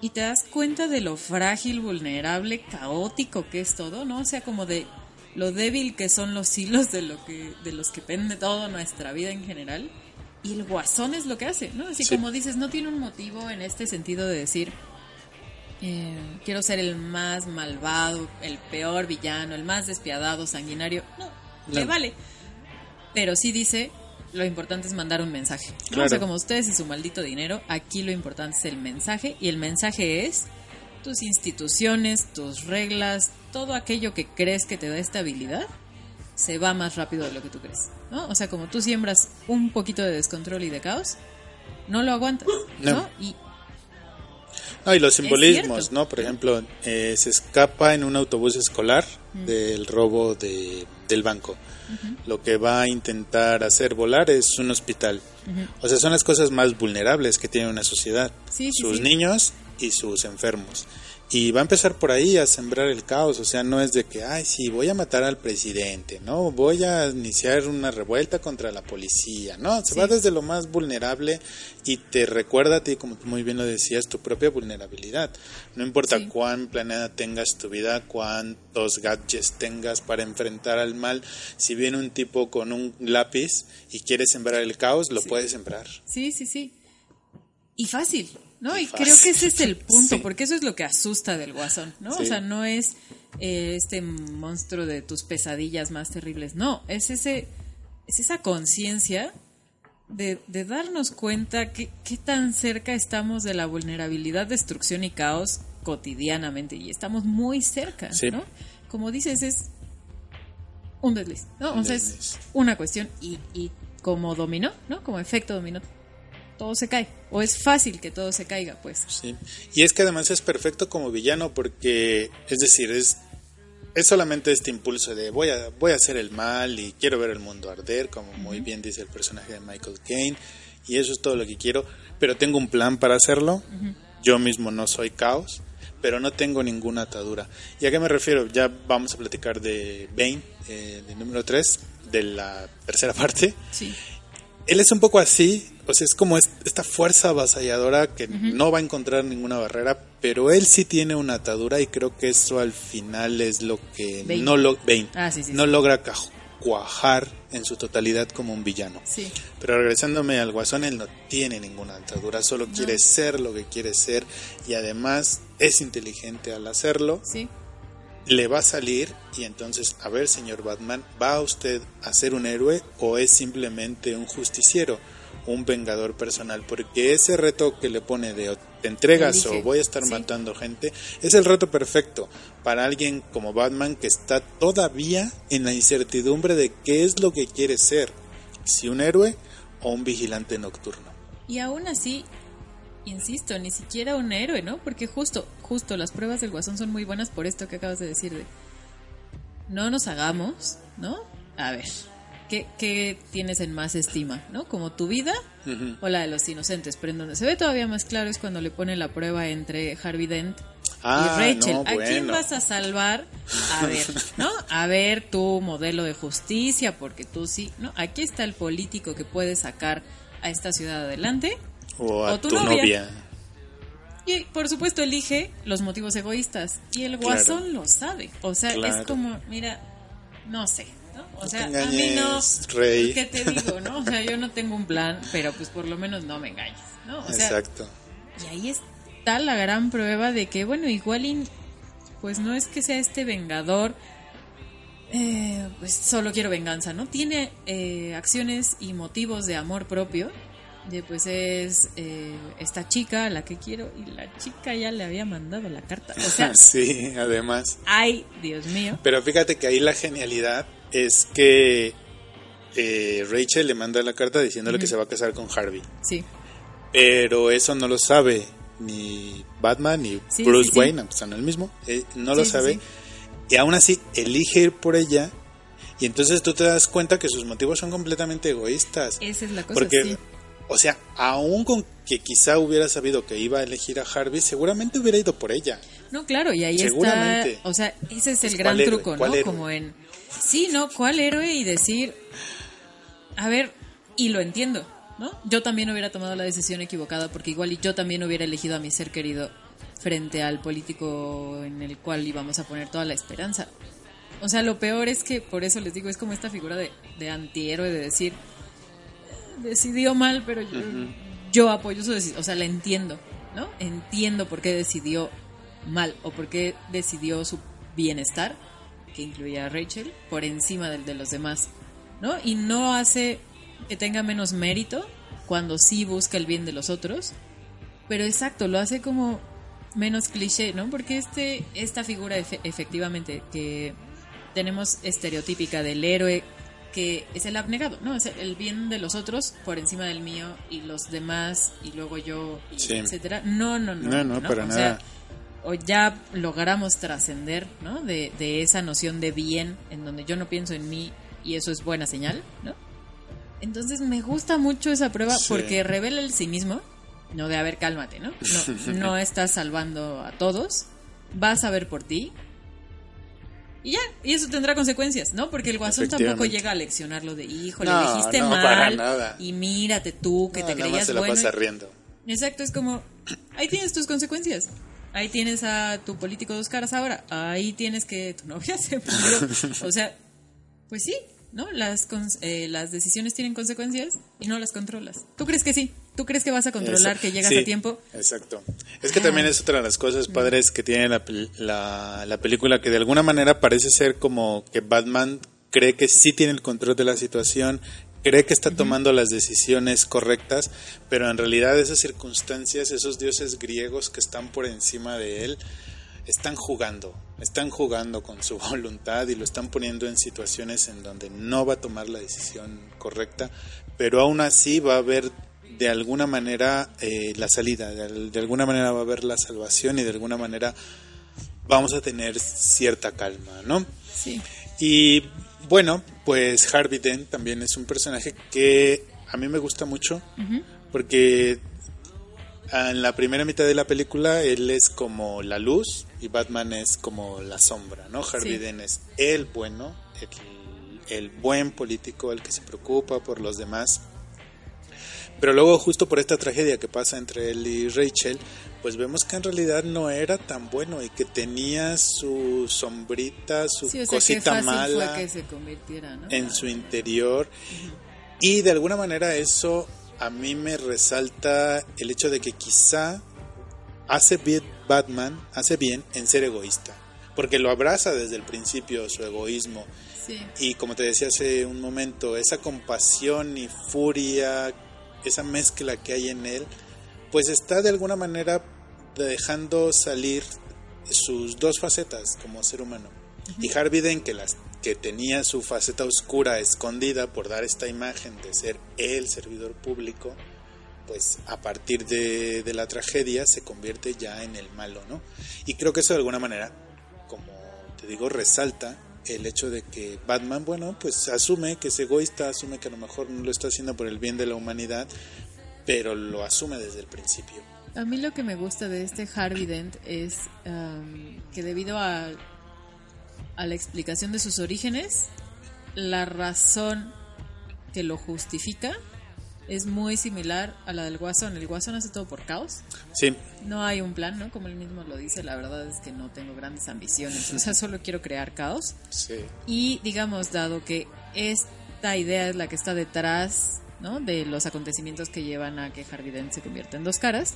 y te das cuenta de lo frágil, vulnerable, caótico que es todo, ¿no? O sea, como de lo débil que son los hilos de lo que de los que pende toda nuestra vida en general. Y el guasón es lo que hace, ¿no? Así
Sí.
como dices, no tiene un motivo en este sentido de decir, eh, quiero ser el más malvado, el peor villano, el más despiadado, sanguinario. No, le
No.
vale. Pero sí dice, lo importante es mandar un mensaje. ¿no?
Claro.
O sea, como ustedes y su maldito dinero, aquí lo importante es el mensaje. Y el mensaje es tus instituciones, tus reglas, todo aquello que crees que te da estabilidad, se va más rápido de lo que tú crees. ¿no? O sea, como tú siembras un poquito de descontrol y de caos, no lo aguantas. ¿no?
No.
Y
No, y los simbolismos. ¿no? Por ejemplo, eh, se escapa en un autobús escolar del robo de, del banco. Lo que va a intentar hacer volar es un hospital. O sea, son las cosas más vulnerables que tiene una sociedad.
Sí, sí,
sus
sí.
niños y sus enfermos. Y va a empezar por ahí a sembrar el caos, o sea, no es de que, ay, sí, voy a matar al presidente, no, voy a iniciar una revuelta contra la policía, no, se
Sí.
va desde lo más vulnerable y te recuerda a ti, como tú muy bien lo decías, tu propia vulnerabilidad. No importa
Sí.
cuán planeada tengas tu vida, cuántos gadgets tengas para enfrentar al mal, si viene un tipo con un lápiz y quiere sembrar el caos, lo puede sembrar.
Sí, sí, sí. Y fácil, ¿no? Y, creo que ese es el punto,
Sí.
porque eso es lo que asusta del guasón, ¿no? O sea, no es eh, este monstruo de tus pesadillas más terribles, no, es ese, es esa conciencia de, de darnos cuenta que qué tan cerca estamos de la vulnerabilidad, destrucción y caos cotidianamente, y estamos muy cerca,
Sí.
¿no? Como dices, es un desliz, ¿no?
Un
o sea, es
desliz.
una cuestión y, y como dominó, ¿no? Como efecto dominó, todo se cae. O es fácil que todo se caiga, pues.
Sí. Y es que además es perfecto como villano porque, es decir, es es solamente este impulso de voy a, voy a hacer el mal y quiero ver el mundo arder, como muy bien dice el personaje de Michael Caine, y eso es todo lo que quiero, pero tengo un plan para hacerlo, yo mismo no soy caos, pero no tengo ninguna atadura. ¿Y a qué me refiero? Ya vamos a platicar de Bane, eh, de número 3, de la tercera parte.
Sí.
Él es un poco así, o sea, es como es- esta fuerza avasalladora que no va a encontrar ninguna barrera, pero él sí tiene una atadura y creo que eso al final es lo que no, lo,
Ah, sí, sí,
no
sí.
logra cuajar en su totalidad como un villano.
Sí.
Pero regresándome al guasón, él no tiene ninguna atadura, solo quiere ser lo que quiere ser y además es inteligente al hacerlo
Sí.
le va a salir y entonces, a ver, señor Batman, ¿va usted a ser un héroe o es simplemente un justiciero, un vengador personal? Porque ese reto que le pone de te entregas
Elige.
o voy a estar
Sí.
matando gente, es el reto perfecto para alguien como Batman que está todavía en la incertidumbre de qué es lo que quiere ser, si un héroe o un vigilante nocturno.
Y aún así, insisto, ni siquiera un héroe, ¿no? Porque justo, justo las pruebas del guasón son muy buenas por esto que acabas de decir de no nos hagamos, ¿no? A ver, ¿qué, qué tienes en más estima, ¿no? Como tu vida o la de los inocentes, pero en donde se ve todavía más claro es cuando le pone la prueba entre Harvey Dent
Ah,
y Rachel.
no,
¿A quién vas a salvar? A ver, ¿no? A ver tu modelo de justicia, porque tú sí, ¿no? Aquí está el político que puede sacar a esta ciudad adelante.
O a
o tu
tu
novia.
novia.
Y por supuesto elige los motivos egoístas. Y el guasón lo sabe. O sea,
Claro.
es como, mira, no sé. O
No
sea, a mí no.
Rey.
¿Qué te digo, no? O sea, yo no tengo un plan, pero pues por lo menos no me engañes, ¿no? O sea,
Exacto.
y ahí está la gran prueba de que, bueno, igual, pues no es que sea este vengador, eh, pues solo quiero venganza, ¿no? Tiene eh, acciones y motivos de amor propio. De pues es eh, esta chica a la que quiero y la chica ya le había mandado la carta. O sea,
sí, además.
ay, Dios mío.
Pero fíjate que ahí la genialidad es que eh, Rachel le manda la carta diciéndole que se va a casar con Harvey.
Sí,
Pero eso no lo sabe ni Batman ni
Sí,
Bruce
sí.
Wayne, aunque son el mismo. eh, no lo sabe. Y aún así elige ir por ella. Y entonces tú te das cuenta que sus motivos son completamente egoístas.
esa es la cosa.
Porque, o sea, aún con que quizá hubiera sabido que iba a elegir a Harvey, seguramente hubiera ido por ella.
No, claro, y ahí está, o sea, ese es el
Pues,
gran truco, ¿no? Como en, sí, ¿no? ¿Cuál héroe? Y decir, a ver, y lo entiendo, ¿no? Yo también hubiera tomado la decisión equivocada porque igual y yo también hubiera elegido a mi ser querido frente al político en el cual íbamos a poner toda la esperanza. O sea, lo peor es que, por eso les digo, es como esta figura de, de antihéroe, de decir, "Eh, decidió mal, pero yo, yo apoyo su decisión. O sea, la entiendo, ¿no? Entiendo por qué decidió mal o por qué decidió su bienestar, que incluía a Rachel, por encima del de los demás, ¿no? Y no hace que tenga menos mérito cuando sí busca el bien de los otros, pero exacto, lo hace como menos cliché, ¿no? Porque este, esta figura efe- efectivamente que tenemos estereotípica del héroe que es el abnegado, ¿no? Es el bien de los otros por encima del mío y los demás y luego yo, y
Sí.
etcétera. No, no, no.
No, no, para
o
nada.
Sea, o ya logramos trascender, ¿no? De, de esa noción de bien en donde yo no pienso en mí y eso es buena señal, ¿no? Entonces me gusta mucho esa prueba
Sí.
porque revela el cinismo, no de a ver, cálmate, ¿no? No, no estás salvando a todos, vas a ver por ti. Y ya, y eso tendrá consecuencias, ¿no? Porque el guasón tampoco llega a leccionarlo de, híjole,
No,
dijiste
no,
mal
nada.
y mírate tú que te
nada más
creías
se la
bueno.
pasa riendo.
Exacto, es como, ahí tienes tus consecuencias. Ahí tienes a tu político dos caras ahora. Ahí tienes que tu novia se murió. O sea, pues sí, ¿no? Las, eh, las decisiones tienen consecuencias y no las controlas. ¿Tú crees que sí? ¿Tú crees que vas a controlar
Eso-
que llegas
sí,
a tiempo?
Exacto. Es que también es otra de las cosas padres que tiene la, la, la película, que de alguna manera parece ser como que Batman cree que sí tiene el control de la situación, cree que está tomando las decisiones correctas, pero en realidad esas circunstancias, esos dioses griegos que están por encima de él, están jugando, están jugando con su voluntad y lo están poniendo en situaciones en donde no va a tomar la decisión correcta, pero aún así va a haber de alguna manera eh, la salida, de, de alguna manera va a haber la salvación y de alguna manera vamos a tener cierta calma, ¿no?
Sí.
Y bueno, pues Harvey Dent también es un personaje que a mí me gusta mucho porque en la primera mitad de la película él es como la luz y Batman es como la sombra, ¿no? Harvey
Sí.
Dent es el bueno, el, el buen político, el que se preocupa por los demás. Pero luego justo por esta tragedia que pasa entre él y Rachel, pues vemos que en realidad no era tan bueno y que tenía su sombrita, su
Sí, o sea, qué
cosita mala
fue que se convirtiera, ¿no?
en su interior y de alguna manera eso a mí me resalta el hecho de que quizá hace bien Batman, hace bien en ser egoísta, porque lo abraza desde el principio su egoísmo
Sí.
y como te decía hace un momento, esa compasión y furia, esa mezcla que hay en él, pues está de alguna manera dejando salir sus dos facetas como ser humano. Y Harvey Dent, que, las, que tenía su faceta oscura escondida por dar esta imagen de ser el servidor público, pues a partir de, de la tragedia se convierte ya en el malo, ¿no? Y creo que eso de alguna manera, como te digo, resalta el hecho de que Batman, bueno, pues asume que es egoísta, asume que a lo mejor no lo está haciendo por el bien de la humanidad, pero lo asume desde el principio.
A mí lo que me gusta de este Harvey Dent es am, que debido a, a la explicación de sus orígenes, la razón que lo justifica es muy similar a la del Guasón. El Guasón hace todo por caos.
Sí,
No hay un plan, ¿no? Como él mismo lo dice, la verdad es que no tengo grandes ambiciones, o sea, solo quiero crear caos.
sí.
Y digamos, dado que esta idea es la que está detrás ¿no? de los acontecimientos que llevan a que Harvey Dent se convierta en dos caras,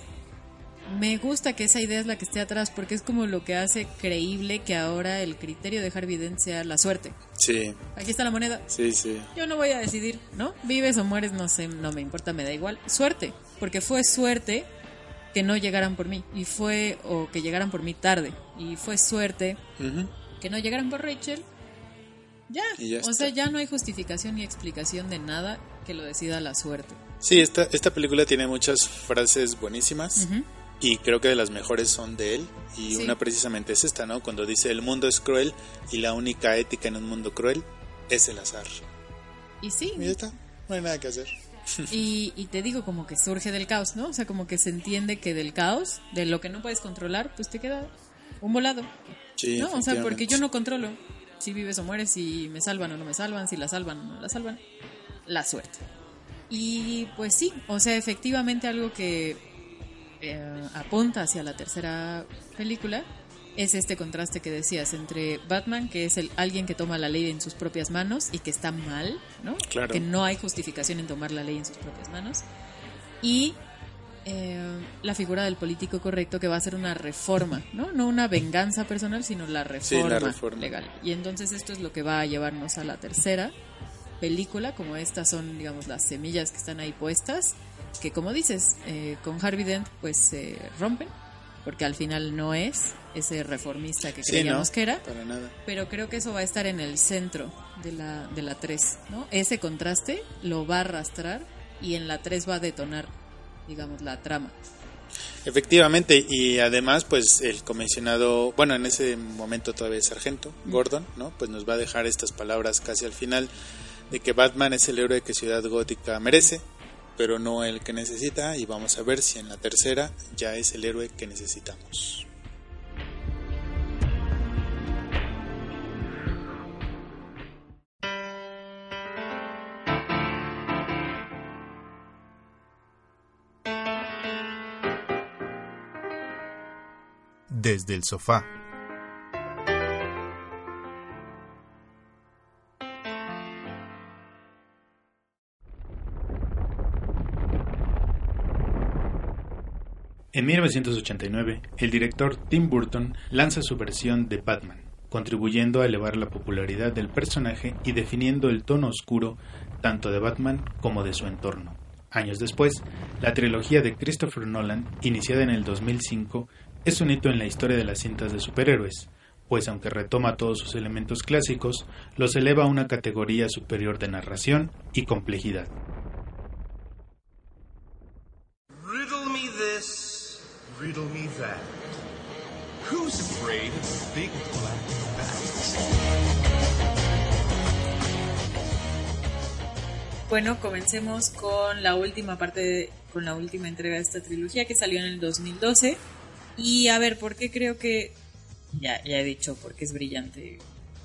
me gusta que esa idea es la que esté atrás porque es como lo que hace creíble que ahora el criterio de Harvey Dent sea la suerte.
Sí,
Aquí está la moneda.
sí, sí.
Yo no voy a decidir, ¿no? Vives o mueres, no sé, no me importa, me da igual. Suerte, porque fue suerte que no llegaran por mí y fue o que llegaran por mí tarde y fue suerte que no llegaran por Rachel, ya. O sea, ya no hay justificación ni explicación de nada que lo decida la suerte.
Sí, esta, esta película tiene muchas frases buenísimas
Ujú.
Y creo que de las mejores son de él y
Sí.
una precisamente es esta, ¿no? Cuando dice el mundo es cruel y la única ética en un mundo cruel es el azar.
Y sí,
Y ya está, no hay nada que hacer.
y, y te digo como que surge del caos, ¿no? O sea, como que se entiende que del caos, de lo que no puedes controlar, pues te queda un volado.
Sí,
¿no? O sea, porque yo no controlo si vives o mueres, si me salvan o no me salvan, si la salvan o no la salvan. La suerte. Y pues sí, o sea, efectivamente algo que eh, apunta hacia la tercera película es este contraste que decías entre Batman, que es el alguien que toma la ley en sus propias manos y que está mal, ¿no?
Claro.
Que no hay justificación en tomar la ley en sus propias manos. Y eh, la figura del político correcto que va a ser una reforma, ¿no? No una venganza personal, sino la reforma,
reforma.
legal. Y entonces esto es lo que va a llevarnos a la tercera película, como estas son, digamos, las semillas que están ahí puestas, que como dices, eh, con Harvey Dent pues se rompen, porque al final no es ese reformista que
Sí,
creíamos
no,
que era,
para nada.
pero creo que eso va a estar en el centro de la, de la 3, ¿no? Ese contraste lo va a arrastrar y en la 3 va a detonar, digamos, la trama.
Efectivamente, y además, pues el comisionado, bueno, en ese momento todavía es sargento, Gordon, ¿no? Pues nos va a dejar estas palabras casi al final de que Batman es el héroe que Ciudad Gótica merece, pero no el que necesita, y vamos a ver si en la tercera ya es el héroe que necesitamos.
Desde el sofá.
En 1989, el director Tim Burton lanza su versión de Batman, contribuyendo a elevar la popularidad del personaje y definiendo el tono oscuro tanto de Batman como de su entorno. Años después, la trilogía de Christopher Nolan, iniciada en el 2005, es un hito en la historia de las cintas de superhéroes, pues aunque retoma todos sus elementos clásicos, los eleva a una categoría superior de narración y complejidad.
Riddle me that. Who's afraid of big black bats?
Bueno, comencemos con la última parte, con la última entrega de esta trilogía que salió en el 2012. Y a ver, ¿por qué creo que... Ya, ya he dicho porque es brillante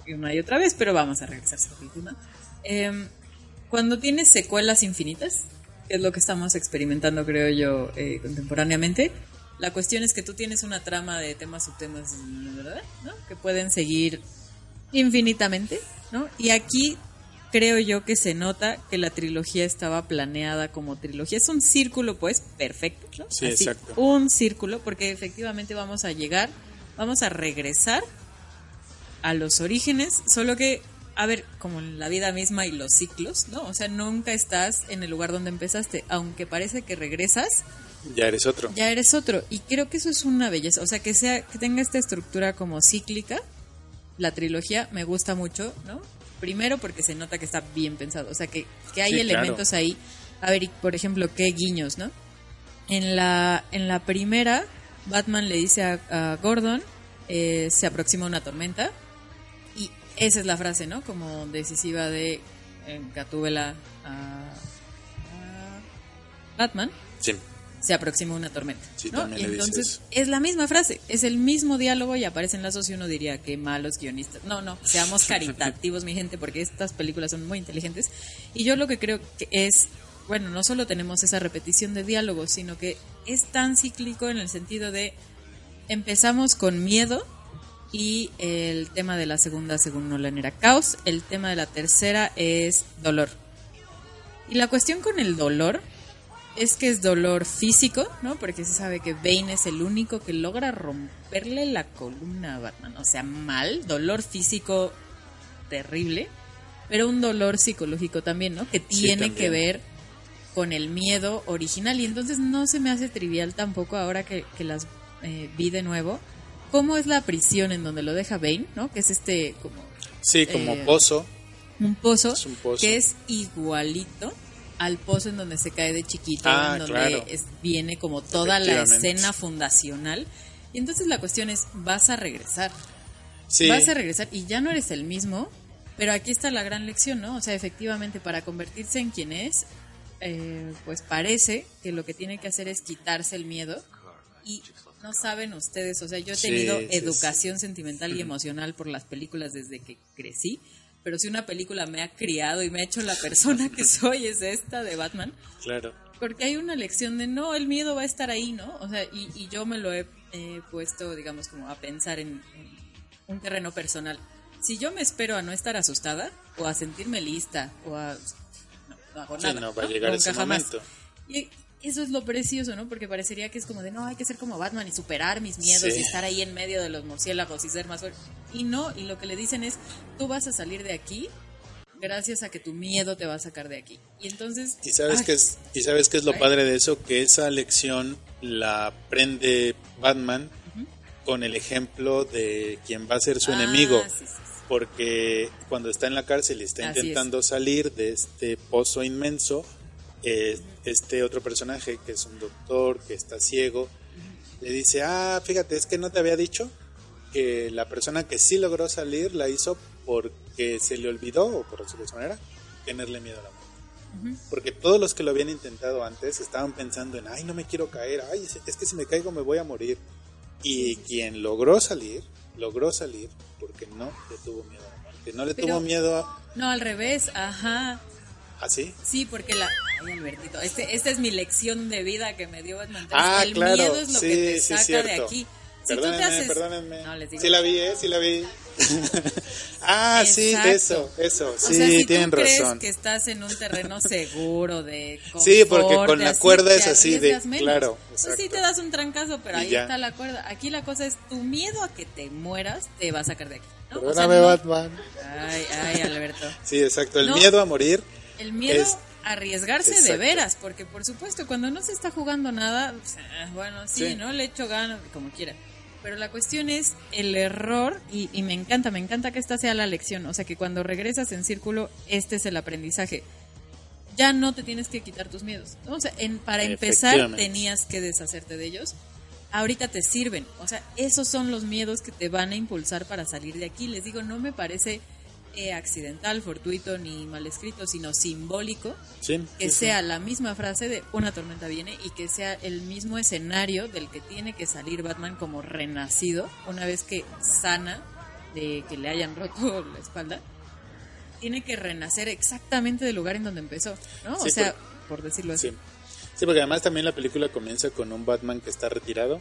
una y otra vez, pero vamos a regresar a esa última. Em, cuando tienes secuelas infinitas, que es lo que estamos experimentando, creo yo, eh, contemporáneamente, la cuestión es que tú tienes una trama de temas, subtemas, ¿verdad? ¿no? Que pueden seguir infinitamente, ¿no? Y aquí creo yo que se nota que la trilogía estaba planeada como trilogía. Es un círculo, pues, perfecto, ¿no?
Sí, exacto.
Un círculo, porque efectivamente vamos a llegar, vamos a regresar a los orígenes, solo que, a ver, como en la vida misma y los ciclos, ¿no? O sea, nunca estás en el lugar donde empezaste, aunque parece que regresas,
Ya eres otro.
ya eres otro. Y creo que eso es una belleza. O sea, que sea, que tenga esta estructura como cíclica, la trilogía me gusta mucho, ¿no? Primero porque se nota que está bien pensado. O sea, que, que hay
Sí,
elementos ahí. A ver, por ejemplo, qué guiños, ¿no? En la, en la primera, Batman le dice a, a Gordon, eh, se aproxima una tormenta. Y esa es la frase, ¿no? Como decisiva de eh, Gatúbela a, a Batman
Sí.
Se aproxima una tormenta.
Sí,
¿no? Y entonces es la misma frase, es el mismo diálogo y aparecen las dos y uno diría que malos guionistas. No, no, seamos caritativos, mi gente, porque estas películas son muy inteligentes. Y yo lo que creo que es, bueno, no solo tenemos esa repetición de diálogos, sino que es tan cíclico en el sentido de empezamos con miedo y el tema de la segunda, según Nolan, era caos. El tema de la tercera es dolor. Y la cuestión con el dolor es que es dolor físico, ¿no? Porque se sabe que Bane es el único que logra romperle la columna a Batman. O sea, mal, dolor físico terrible, pero un dolor psicológico también, ¿no? Que tiene que ver con el miedo original. Y entonces no se me hace trivial tampoco ahora que, que las eh, vi de nuevo. ¿Cómo es la prisión en donde lo deja Bane, ¿no? Que es este como
Sí, como
Eh,
pozo.
un pozo,
Es un pozo.
que es igualito al pozo en donde se cae de chiquito,
Ah,
en donde
claro.
es- viene como toda la escena fundacional. Y entonces la cuestión es, vas a regresar,
Sí.
vas a regresar y ya no eres el mismo, pero aquí está la gran lección, ¿no? O sea, efectivamente, para convertirse en quien es, eh, pues parece que lo que tiene que hacer es quitarse el miedo y no saben ustedes, o sea, yo he tenido
sí,
educación sentimental y emocional por las películas desde que crecí, pero si una película me ha criado y me ha hecho la persona que soy es esta de Batman,
Claro.
porque hay una lección de no, el miedo va a estar ahí, ¿no? O sea, y, y yo me lo he eh, puesto, digamos, como a pensar en, en un terreno personal. Si yo me espero a no estar asustada, o a sentirme lista, o a... No, no hago
Sí,
nada.
no, va a llegar ese momento.
Y eso es lo precioso, ¿no? Porque parecería que es como de, no, hay que ser como Batman y superar mis miedos
Sí.
y estar ahí en medio de los murciélagos y ser más fuerte. Y no, y lo que le dicen es, tú vas a salir de aquí gracias a que tu miedo te va a sacar de aquí. Y entonces...
Y sabes
ay,
que es y sabes qué es lo padre de eso que esa lección la aprende Batman con el ejemplo de quien va a ser su
Ah,
enemigo
sí, sí, sí.
porque cuando está en la cárcel y está
Así es.
intentando salir de este pozo inmenso eh, este otro personaje que es un doctor que está ciego le dice ah fíjate es que no te había dicho que la persona que sí logró salir la hizo porque se le olvidó o por decirlo de esa manera tenerle miedo a la muerte porque todos los que lo habían intentado antes estaban pensando en, ay, no me quiero caer, ay, es que si me caigo me voy a morir. Y quien logró salir, logró salir porque no le tuvo miedo a la muerte. No le
Pero-
tuvo miedo a...
No, al revés, ajá.
¿Así?
Sí, porque la... Ay, Albertito, este, esta es mi lección de vida que me dio Batman.
Ah,
el
claro,
miedo es lo
sí,
que te
sí,
saca
cierto.
de aquí. Si tú te haces...
perdónenme.
No, les digo.
Sí la vi, ¿eh? Sí la vi. ah, sí,
Exacto.
eso, eso.
O
Sí,
sea, si
tienen
tú crees
razón.
que estás en un terreno seguro de
Sí, porque
confort,
con la
así,
cuerda es así de-
menos.
claro,
Pues sí te das un trancazo, pero
Y
ahí
ya.
está la cuerda. Aquí la cosa es tu miedo a que te mueras te va a sacar de aquí. ¿no? O sea,
Perdóname,
no-
Batman.
Ay, ay, Alberto.
Sí, exacto. El miedo a morir.
El miedo
Es-
arriesgarse de veras, porque por supuesto, cuando no se está jugando nada, pues, bueno, sí,
Sí.
¿no? Le echo ganas, como quiera. Pero la cuestión es el error, y, y me encanta, me encanta que esta sea la lección. O sea, que cuando regresas en círculo, este es el aprendizaje. Ya no te tienes que quitar tus miedos. ¿no? O sea, en- para empezar, tenías que deshacerte de ellos. ahorita te sirven. O sea, esos son los miedos que te van a impulsar para salir de aquí. Les digo, no me parece eh, accidental, fortuito ni mal escrito, sino simbólico
Sí,
que
sí, sí.
sea la misma frase de una tormenta viene y que sea el mismo escenario del que tiene que salir Batman como renacido una vez que sana de que le hayan roto la espalda. Tiene que renacer exactamente del lugar en donde empezó, ¿no? O sea,
por-
por, decirlo así.
Sí. Porque además también la película comienza con un Batman que está retirado,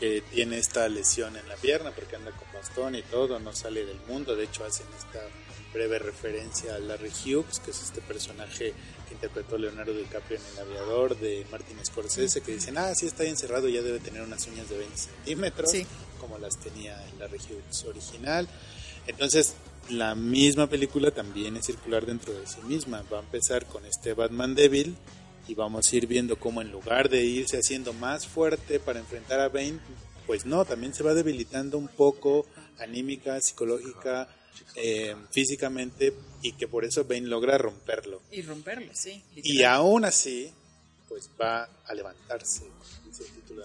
que tiene esta lesión en la pierna porque anda con bastón y todo, no sale del mundo. De hecho, hacen esta breve referencia a Larry Hughes, que es este personaje que interpretó Leonardo DiCaprio en El Aviador de Martin Scorsese, que dicen, ah, sí está encerrado, ya debe tener unas uñas de 20 centímetros,
Sí.
como las tenía el Larry Hughes original. Entonces, la misma película también es circular dentro de sí misma. Va a empezar con este Batman débil y vamos a ir viendo cómo en lugar de irse haciendo más fuerte para enfrentar a Bane, pues no, también se va debilitando un poco anímica, psicológica, eh, físicamente y que por eso Bane logra romperlo.
Y romperlo, sí.
Y aún así, pues va a levantarse,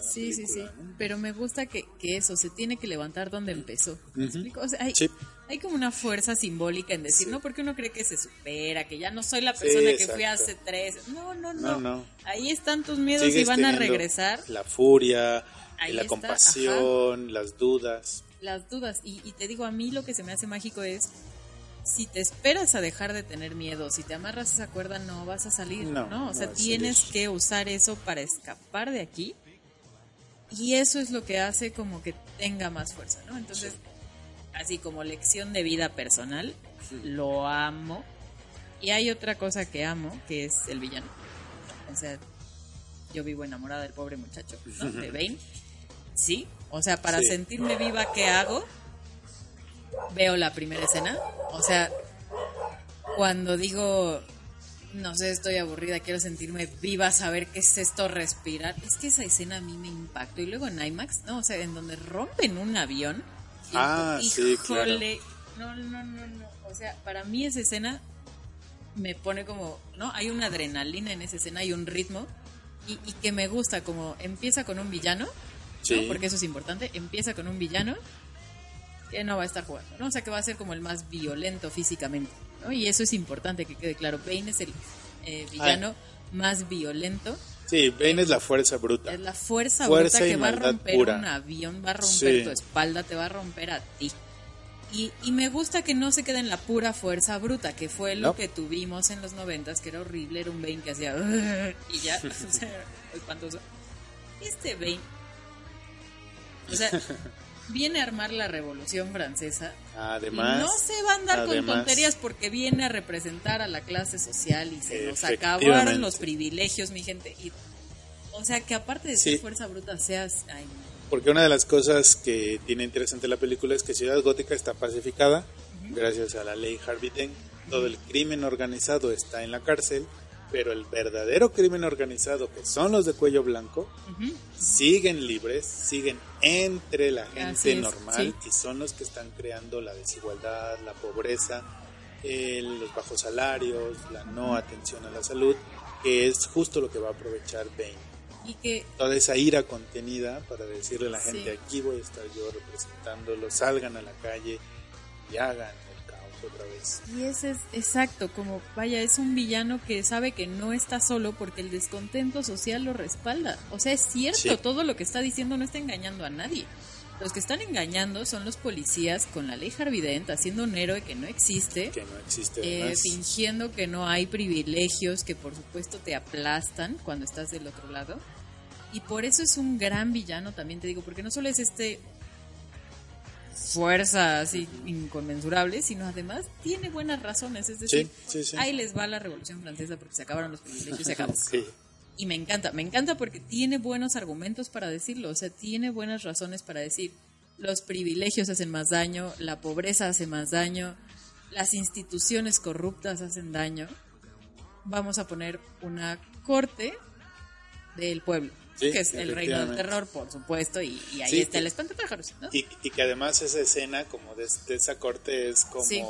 Sí, sí, sí.
película, ¿no?
Pero me gusta que, que eso, se tiene que levantar donde empezó. ¿Me
Ujú.
explico? O sea, hay,
Sí.
hay como una fuerza simbólica en decir,
Sí.
no, porque uno cree que se supera, que ya no soy la persona que fui hace tres. No, no,
No,
no.
no.
Ahí están tus miedos y
Sigues
van a regresar
La furia,
Ahí
la
está,
compasión, las dudas.
las dudas. Y, y te digo, a mí lo que se me hace mágico es, si te esperas a dejar de tener miedo, si te amarras a esa cuerda, no vas a salir,
No,
¿no? O
no
sea, tienes que usar eso para escapar de aquí. Y eso es lo que hace como que tenga más fuerza, ¿no? Entonces, así como lección de vida personal, lo amo. Y hay otra cosa que amo, que es el villano. O sea, yo vivo enamorada del pobre muchacho, ¿no? De Bane. Sí, o sea, para
Sí.
sentirme viva, ¿qué hago? Veo la primera escena. O sea, cuando digo, no sé, estoy aburrida, quiero sentirme viva, saber qué es esto, respirar. Es que esa escena a mí me impactó. Y luego en IMAX, ¿no? O sea, en donde rompen un avión. Y
Ah, sí, claro.
No, no, no, no. O sea, para mí esa escena me pone como, ¿no? Hay una adrenalina en esa escena, hay un ritmo. Y, y que me gusta, como empieza con un villano, ¿no?
Sí.
porque eso es importante, empieza con un villano que no va a estar jugando, ¿no? O sea, que va a ser como el más violento físicamente, ¿no? Y eso es importante que quede claro. Bane es el eh, villano más violento,
Sí, Bane es la fuerza bruta.
es la fuerza,
Fuerza
bruta que va a romper
pura.
un avión, va a romper
Sí.
tu espalda, te va a romper a ti. Y, y me gusta que no se quede en la pura fuerza bruta, que fue lo
No.
que tuvimos en los noventas, que era horrible, era un Bane que hacía y ya, o sea, espantoso. Este Bane, o sea, viene a armar la revolución francesa
Además,
y no se va a andar con tonterías porque viene a representar a la clase social y se nos acabaron los privilegios, mi gente. Y, o sea, que aparte de
Sí.
ser fuerza bruta, seas... ay.
Porque una de las cosas que tiene interesante la película es que Ciudad Gótica está pacificada gracias a la ley Harvey Dent. Todo el crimen organizado está en la cárcel, pero el verdadero crimen organizado, que son los de cuello blanco, siguen libres, siguen entre la gente
es,
normal
sí.
y son los que están creando la desigualdad, la pobreza, el- los bajos salarios, la no atención a la salud, que es justo lo que va a aprovechar
Y que
toda esa ira contenida para decirle a la
Sí.
gente aquí voy a estar yo representándolo, salgan a la calle y hagan otra vez.
Y ese es exacto, como vaya, es un villano que sabe que no está solo porque el descontento social lo respalda. O sea, es cierto,
Sí.
todo lo que está diciendo no está engañando a nadie. Los que están engañando son los policías con la ley Harvey Dent, haciendo un héroe que no existe,
Que no existe
eh, fingiendo que no hay privilegios que por supuesto te aplastan cuando estás del otro lado. Y por eso es un gran villano, también te digo, porque no solo es este fuerza así inconmensurable, sino además tiene buenas razones. Es decir,
sí, sí.
ahí les va la Revolución Francesa porque se acabaron los privilegios y se acabó. Y me encanta, me encanta porque tiene buenos argumentos para decirlo, o sea, tiene buenas razones para decir, los privilegios hacen más daño, la pobreza hace más daño, las instituciones corruptas hacen daño. Vamos a poner una corte del pueblo,
Sí,
que es el reino del terror, por supuesto, y, y ahí
Sí,
está el espantapájaros, ¿no?
Y, y que además esa escena como de, de esa corte es como
Sí.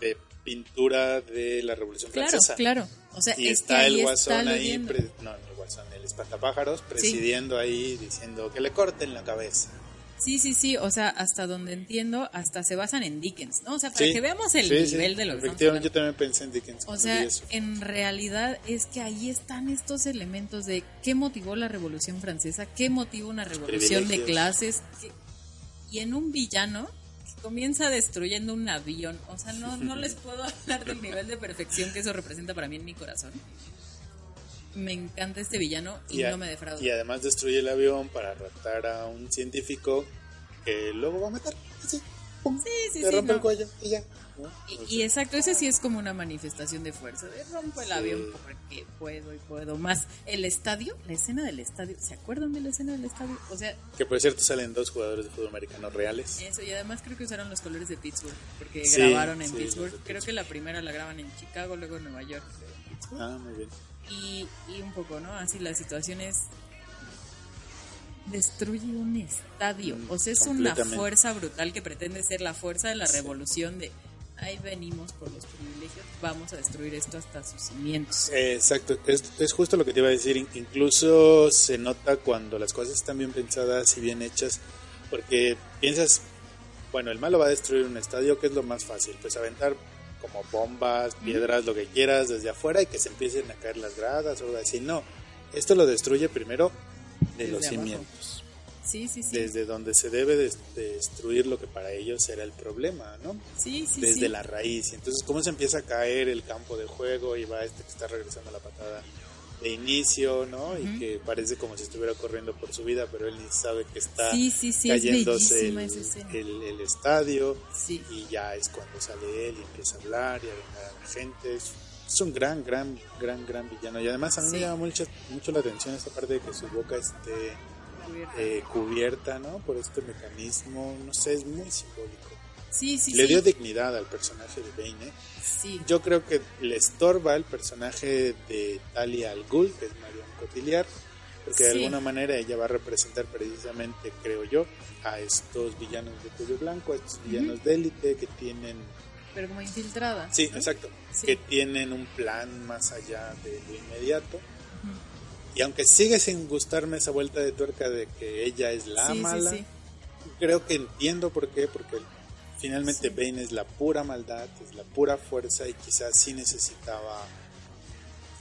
de pintura de la Revolución
Claro,
Francesa.
claro. O sea,
y
es
está el guasón
está
ahí, pre- no, el guasón, el espantapájaros, presidiendo ahí, diciendo que le corten la cabeza.
Sí, sí, sí, o sea, hasta donde entiendo, hasta se basan en Dickens, ¿no? O sea, para
Sí,
que veamos el
sí, sí.
nivel de lo que
Efectivamente, yo también pensé en Dickens.
O sea, en realidad es que ahí están estos elementos de qué motivó la Revolución Francesa, qué motivó una revolución de clases, qué- y en un villano que comienza destruyendo un avión. O sea, no, no les puedo hablar del nivel de perfección que eso representa para mí en mi corazón. Me encanta este villano y,
a-
no me defrauda.
y además destruye el avión para raptar a un científico que luego va a matar. Así, pum,
Sí, sí,
le
sí,
rompe el
no.
cuello y ya. ¿no?
Y,
O
y
sea,
exacto, ese sí es como una manifestación de fuerza, de rompo el
Sí.
avión porque puedo y puedo más. El estadio, la escena del estadio, ¿se acuerdan de la escena del estadio? O sea,
Que por cierto salen dos jugadores de fútbol americano reales.
eso, y además creo que usaron los colores de Pittsburgh, porque
Sí,
grabaron en Pittsburgh.
de
Creo que la primera la graban en Chicago, luego en Nueva York.
Ah, muy bien.
Y, y un poco, ¿no? Así la situación es... Destruye un estadio. O sea, es una fuerza brutal que pretende ser la fuerza de la revolución de... Ahí venimos por los privilegios, vamos a destruir esto hasta sus cimientos.
Exacto, es, es justo lo que te iba a decir. In- Incluso se nota cuando las cosas están bien pensadas y bien hechas, porque piensas, bueno, el malo va a destruir un estadio, que es lo más fácil? Pues aventar como bombas, piedras, lo que quieras desde afuera y que se empiecen a caer las gradas o algo así. No, esto lo destruye primero de
Desde
los
abajo.
cimientos,
Sí, sí, sí.
desde donde se debe de- de destruir lo que para ellos era el problema, ¿no?
sí, sí,
desde
sí.
la raíz. Y entonces, ¿cómo se empieza a caer el campo de juego? Y va este que está regresando a la patada de inicio, ¿no? Y que parece como si estuviera corriendo por su vida, pero él ni sabe que está
Sí, sí, sí, es
cayéndose el, el- el estadio.
Sí.
Y ya es cuando sale él y empieza a hablar y a vengar a la gente. Es, es un gran, gran, gran, gran villano. Y además a mí me llama mucho, mucho la atención esta parte de que su boca esté eh, cubierta, ¿no? Por este mecanismo. No sé, es muy simbólico.
Sí, sí,
Le
sí.
dio dignidad al personaje de Bane. ¿eh?
Sí.
Yo creo que le estorba el personaje de Talia al Ghul, que es Marion Cotillard, porque de alguna manera ella va a representar precisamente, creo yo, a estos villanos de cuello blanco, a estos villanos de élite que tienen,
Pero como infiltrada.
sí,
¿no?
exacto, que tienen un plan más allá de lo inmediato. Y aunque sigue sin gustarme esa vuelta de tuerca de que ella es la mala, creo que entiendo por qué, porque finalmente Bane es la pura maldad, es la pura fuerza y quizás sí necesitaba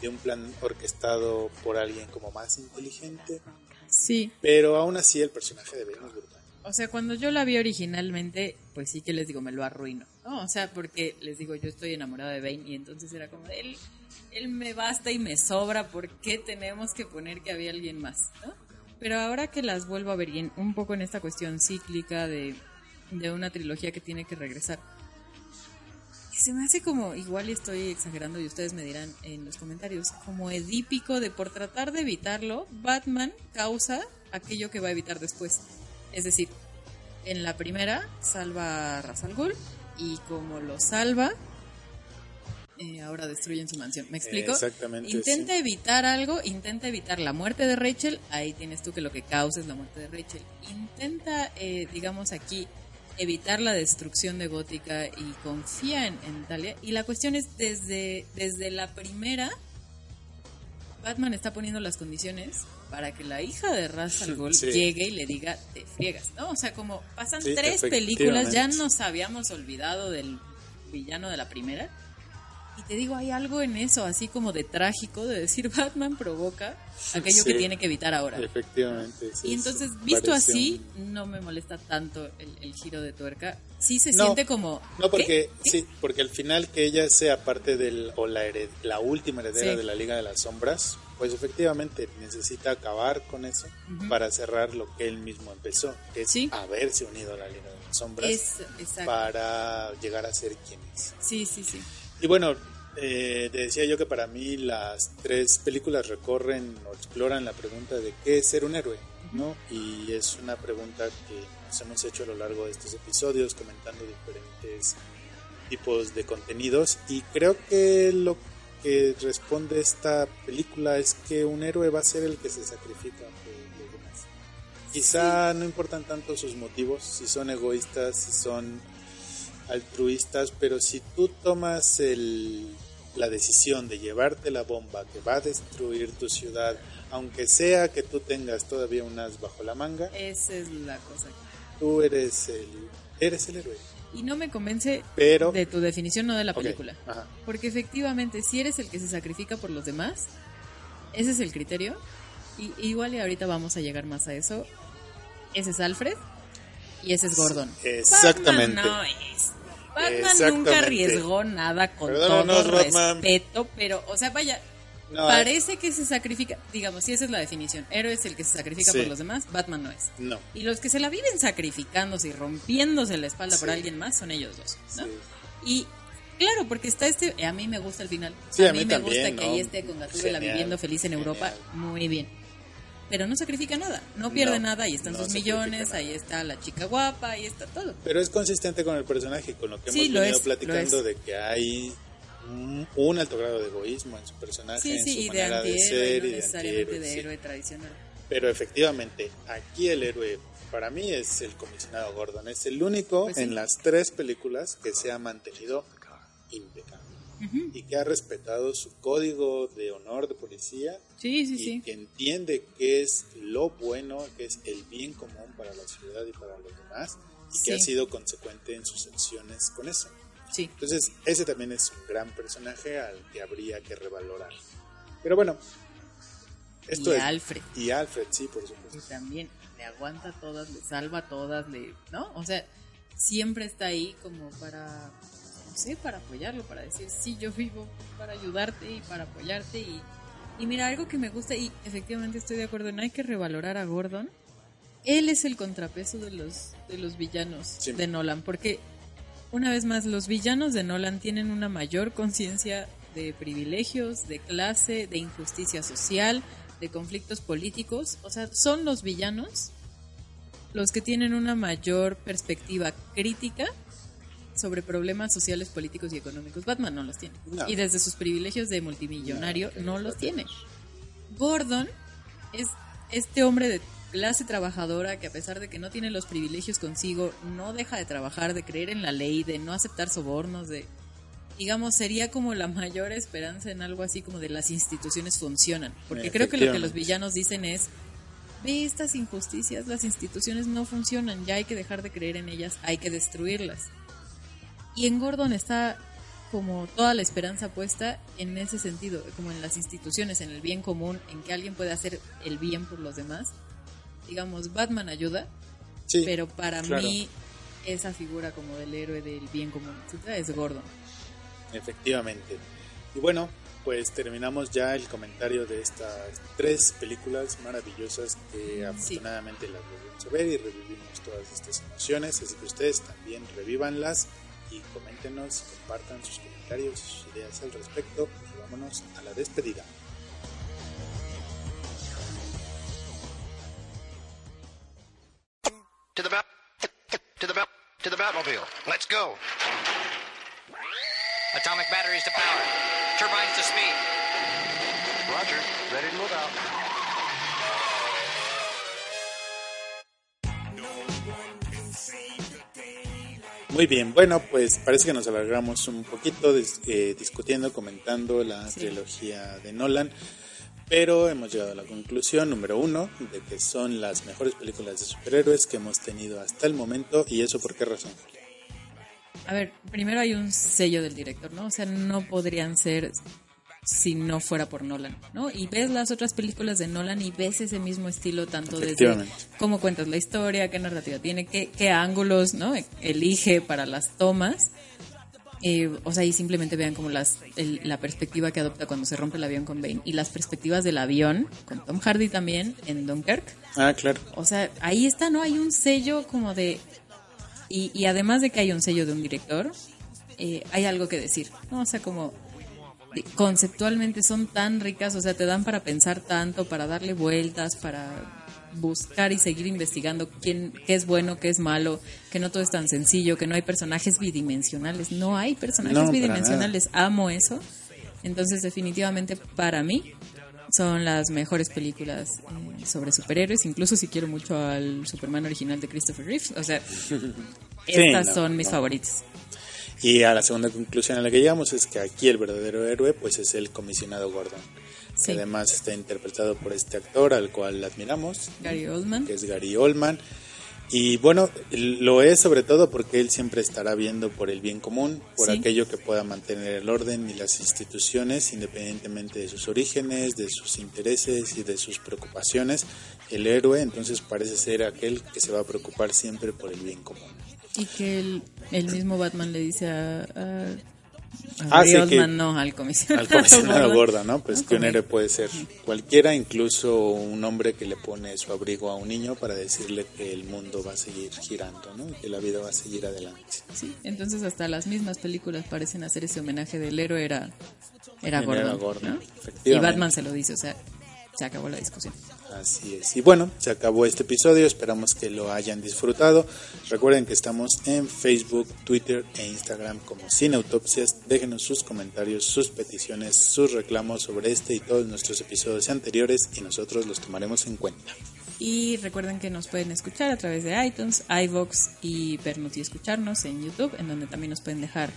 de un plan orquestado por alguien como más inteligente,
Sí.
pero aún así el personaje de Bane es brutal.
O sea, cuando yo la vi originalmente, pues sí que les digo, me lo arruino. ¿no? O sea, porque les digo, yo estoy enamorada de Bane y entonces era como, él, él me basta y me sobra, ¿por qué tenemos que poner que había alguien más? ¿no? Pero ahora que las vuelvo a ver y en- un poco en esta cuestión cíclica de, de una trilogía que tiene que regresar, se me hace como, igual y estoy exagerando y ustedes me dirán en los comentarios, como edípico de por tratar de evitarlo, Batman causa aquello que va a evitar después. Es decir, en la primera salva a Ra's al Ghul y como lo salva, eh, ahora destruyen su mansión. ¿Me explico?
Exactamente,
Intenta
sí.
evitar algo, intenta evitar la muerte de Rachel, ahí tienes tú que lo que causa es la muerte de Rachel. Intenta, eh, digamos aquí, evitar la destrucción de Gótica y confía en, en Talia. Y la cuestión es, desde, desde la primera, Batman está poniendo las condiciones para que la hija de Ra's al Ghul
Sí.
llegue y le diga, te friegas, ¿no? O sea, como pasan
Sí,
tres películas, ya nos habíamos olvidado del villano de la primera. Y te digo, hay algo en eso, así como de trágico, de decir Batman provoca aquello que tiene que evitar ahora.
Efectivamente. sí,
Y entonces, visto así, no me molesta tanto el, el giro de tuerca. Sí se
No,
siente como...
No, porque sí, porque al final que ella sea parte del o la hered- la última heredera
Sí.
de la Liga de las Sombras, pues efectivamente necesita acabar con eso para cerrar lo que él mismo empezó, que es
Sí.
haberse unido a la Liga de las Sombras
Es,
para llegar a ser quien es.
Sí, sí, sí.
Y bueno, eh, te decía yo que para mí las tres películas recorren o exploran la pregunta de qué es ser un héroe, ¿no? Y es una pregunta que nos hemos hecho a lo largo de estos episodios comentando diferentes tipos de contenidos y creo que lo que responde esta película es que un héroe va a ser el que se sacrifica por los demás. Quizá no importan tanto sus motivos, si son egoístas, si son altruistas, pero si tú tomas el la decisión de llevarte la bomba que va a destruir tu ciudad, aunque sea que tú tengas todavía un as bajo la manga,
Esa es la cosa.
tú eres el, eres el héroe.
Y no me convence
Pero-
de tu definición, no de la película. Porque efectivamente, si eres el que se sacrifica por los demás, ese es el criterio. Y igual y ahorita vamos a llegar más a eso. Ese es Alfred y ese es Gordon.
exactamente.
Batman no es. Batman nunca arriesgó nada con
Perdónanos,
todo
Batman.
respeto, pero, o sea, vaya,
No,
parece que se sacrifica, digamos, si esa es la definición, héroe es el que se sacrifica
Sí.
por los demás, Batman no es.
No.
Y los que se la viven sacrificándose y rompiéndose la espalda por alguien más son ellos dos, ¿no?
Sí.
Y claro, porque está este, a mí me gusta el final.
A
mí,
mí
me
también,
gusta que
¿no?
ahí esté con Gatúbela viviendo feliz en Europa,
genial.
muy bien. Pero no sacrifica nada, no pierde
No,
nada, ahí están
no
sus millones, ahí está la chica guapa, ahí está todo.
Pero es consistente con el personaje, con lo que
Sí,
hemos
lo
venido
es,
platicando de que hay un, alto grado de egoísmo en su personaje,
Sí,
en
sí,
su
y
manera de,
antihéroe,
ser
no
y de antihéroe.
de héroe tradicional.
Pero efectivamente, aquí el héroe para mí es el comisionado Gordon. Es el único
Pues
en las tres películas que se ha mantenido impecable y que ha respetado su código de honor de policía
Sí, sí,
y
sí.
que entiende qué es lo bueno, qué es el bien común para la ciudad y para los demás y que ha sido consecuente en sus acciones con eso.
Sí.
Entonces, ese también es un gran personaje al que habría que revalorar. Pero bueno, esto
y
es.
Alfred.
Y Alfred, sí, por supuesto.
también le aguanta a todas, le salva a todas, le, ¿no? O sea, siempre está ahí como para, sé, para apoyarlo, para decir, sí, yo vivo para ayudarte y para apoyarte. Y, y mira, algo que me gusta, y efectivamente estoy de acuerdo, no hay que revalorar a Gordon. Él es el contrapeso de los, de los villanos
Sí.
de Nolan, porque una vez más, los villanos de Nolan tienen una mayor conciencia de privilegios, de clase, de injusticia social, de conflictos políticos. O sea, son los villanos los que tienen una mayor perspectiva crítica sobre problemas sociales, políticos y económicos. Batman no los tiene.
No.
Y desde sus privilegios de multimillonario no, los tiene. Gordon es este hombre de clase trabajadora que a pesar de que no tiene los privilegios consigo, no deja de trabajar, de creer en la ley, de no aceptar sobornos, de digamos sería como la mayor esperanza en algo así como de las instituciones funcionan, porque creo que lo que los villanos dicen es ve estas injusticias, las instituciones no funcionan, ya hay que dejar de creer en ellas, hay que destruirlas. Y en Gordon está como toda la esperanza puesta en ese sentido, como en las instituciones, en el bien común, en que alguien puede hacer el bien por los demás. Digamos, Batman ayuda,
Sí,
pero para
claro.
mí esa figura como del héroe del bien común, es Gordon.
efectivamente. Y bueno, pues terminamos ya el comentario de estas tres películas maravillosas que afortunadamente las volvimos a ver y revivimos todas estas emociones. Así que ustedes también revívanlas y coméntenos, compartan sus comentarios, sus ideas al respecto y vámonos a la despedida.
To the bat, to the bat, to the Batmobile. Let's go. Atomic batteries to power. Turbines to speed. Roger. Ready to move out.
Muy bien, bueno, pues parece que nos alargamos un poquito dis- eh, discutiendo, comentando la trilogía de Nolan, pero hemos llegado a la conclusión número uno de que son las mejores películas de superhéroes que hemos tenido hasta el momento y eso por qué razón.
A ver, primero hay un sello del director, ¿no? O sea, no podrían ser si no fuera por Nolan, ¿no? Y ves las otras películas de Nolan y ves ese mismo estilo tanto desde cómo cuentas la historia, qué narrativa tiene, qué, qué ángulos, ¿no? Elige para las tomas. Eh, o sea, y simplemente vean como las, el- la perspectiva que adopta cuando se rompe el avión con Bane y las perspectivas del avión con Tom Hardy también en Dunkirk.
Ah, claro.
O sea, ahí está, ¿no? Hay un sello como de... Y, y además de que hay un sello de un director, eh, hay algo que decir, ¿no? O sea, como conceptualmente son tan ricas, o sea, te dan para pensar tanto, para darle vueltas, para buscar y seguir investigando quién, qué es bueno, qué es malo, que no todo es tan sencillo, que no hay personajes bidimensionales. No hay personajes
No,
bidimensionales. Amo eso. Entonces, definitivamente, para mí, son las mejores películas eh, sobre superhéroes, incluso si quiero mucho al Superman original de Christopher Reeve. O sea, estas
no,
son mis
no.
favoritas.
Y a la segunda conclusión a la que llegamos es que aquí el verdadero héroe pues es el comisionado Gordon,
Sí.
que además está interpretado por este actor al cual admiramos,
Gary Oldman.
que es Gary Oldman. Y bueno, lo es sobre todo porque él siempre estará viendo por el bien común, por
Sí.
aquello que pueda mantener el orden y las instituciones, independientemente de sus orígenes, de sus intereses y de sus preocupaciones. El héroe entonces parece ser aquel que se va a preocupar siempre por el bien común.
Y que el, el mismo Batman le dice a, a,
Ah, sí, que-
no, al comisionado.
Al comisionado
Gordon.
gorda, ¿no? Pues que un héroe puede ser cualquiera, incluso un hombre que le pone su abrigo a un niño para decirle que el mundo va a seguir girando, ¿no? Y que la vida va a seguir adelante.
Sí, entonces hasta las mismas películas parecen hacer ese homenaje del héroe era, era
Era
Gordon.
Gordon,
¿no? Y. Batman se lo dice, o sea, se acabó la discusión.
Así es. Y bueno, se acabó este episodio. Esperamos que lo hayan disfrutado. Recuerden que estamos en Facebook, Twitter e Instagram como Sin Autopsias. Déjenos sus comentarios, sus peticiones, sus reclamos sobre este y todos nuestros episodios anteriores y nosotros los tomaremos en cuenta.
Y recuerden que nos pueden escuchar a través de iTunes, iVoox y vernos y escucharnos en YouTube, en donde también nos pueden dejar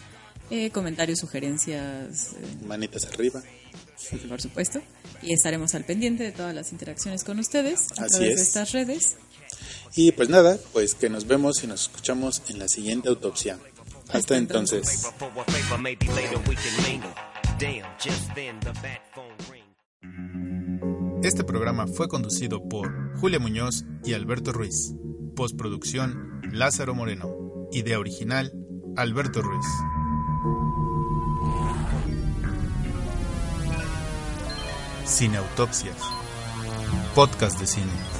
eh, comentarios, sugerencias, eh,
Manitas arriba.
Por supuesto. Y estaremos al pendiente de todas las interacciones con ustedes a
Así
través de
es.
estas redes.
Y pues nada, pues que nos vemos y nos escuchamos en la siguiente autopsia. Hasta,
Hasta
entonces.
Este programa fue conducido por Julia Muñoz y Alberto Ruiz. Postproducción Lázaro Moreno. Idea original Alberto Ruiz. Cine Autopsias. Podcast de cine.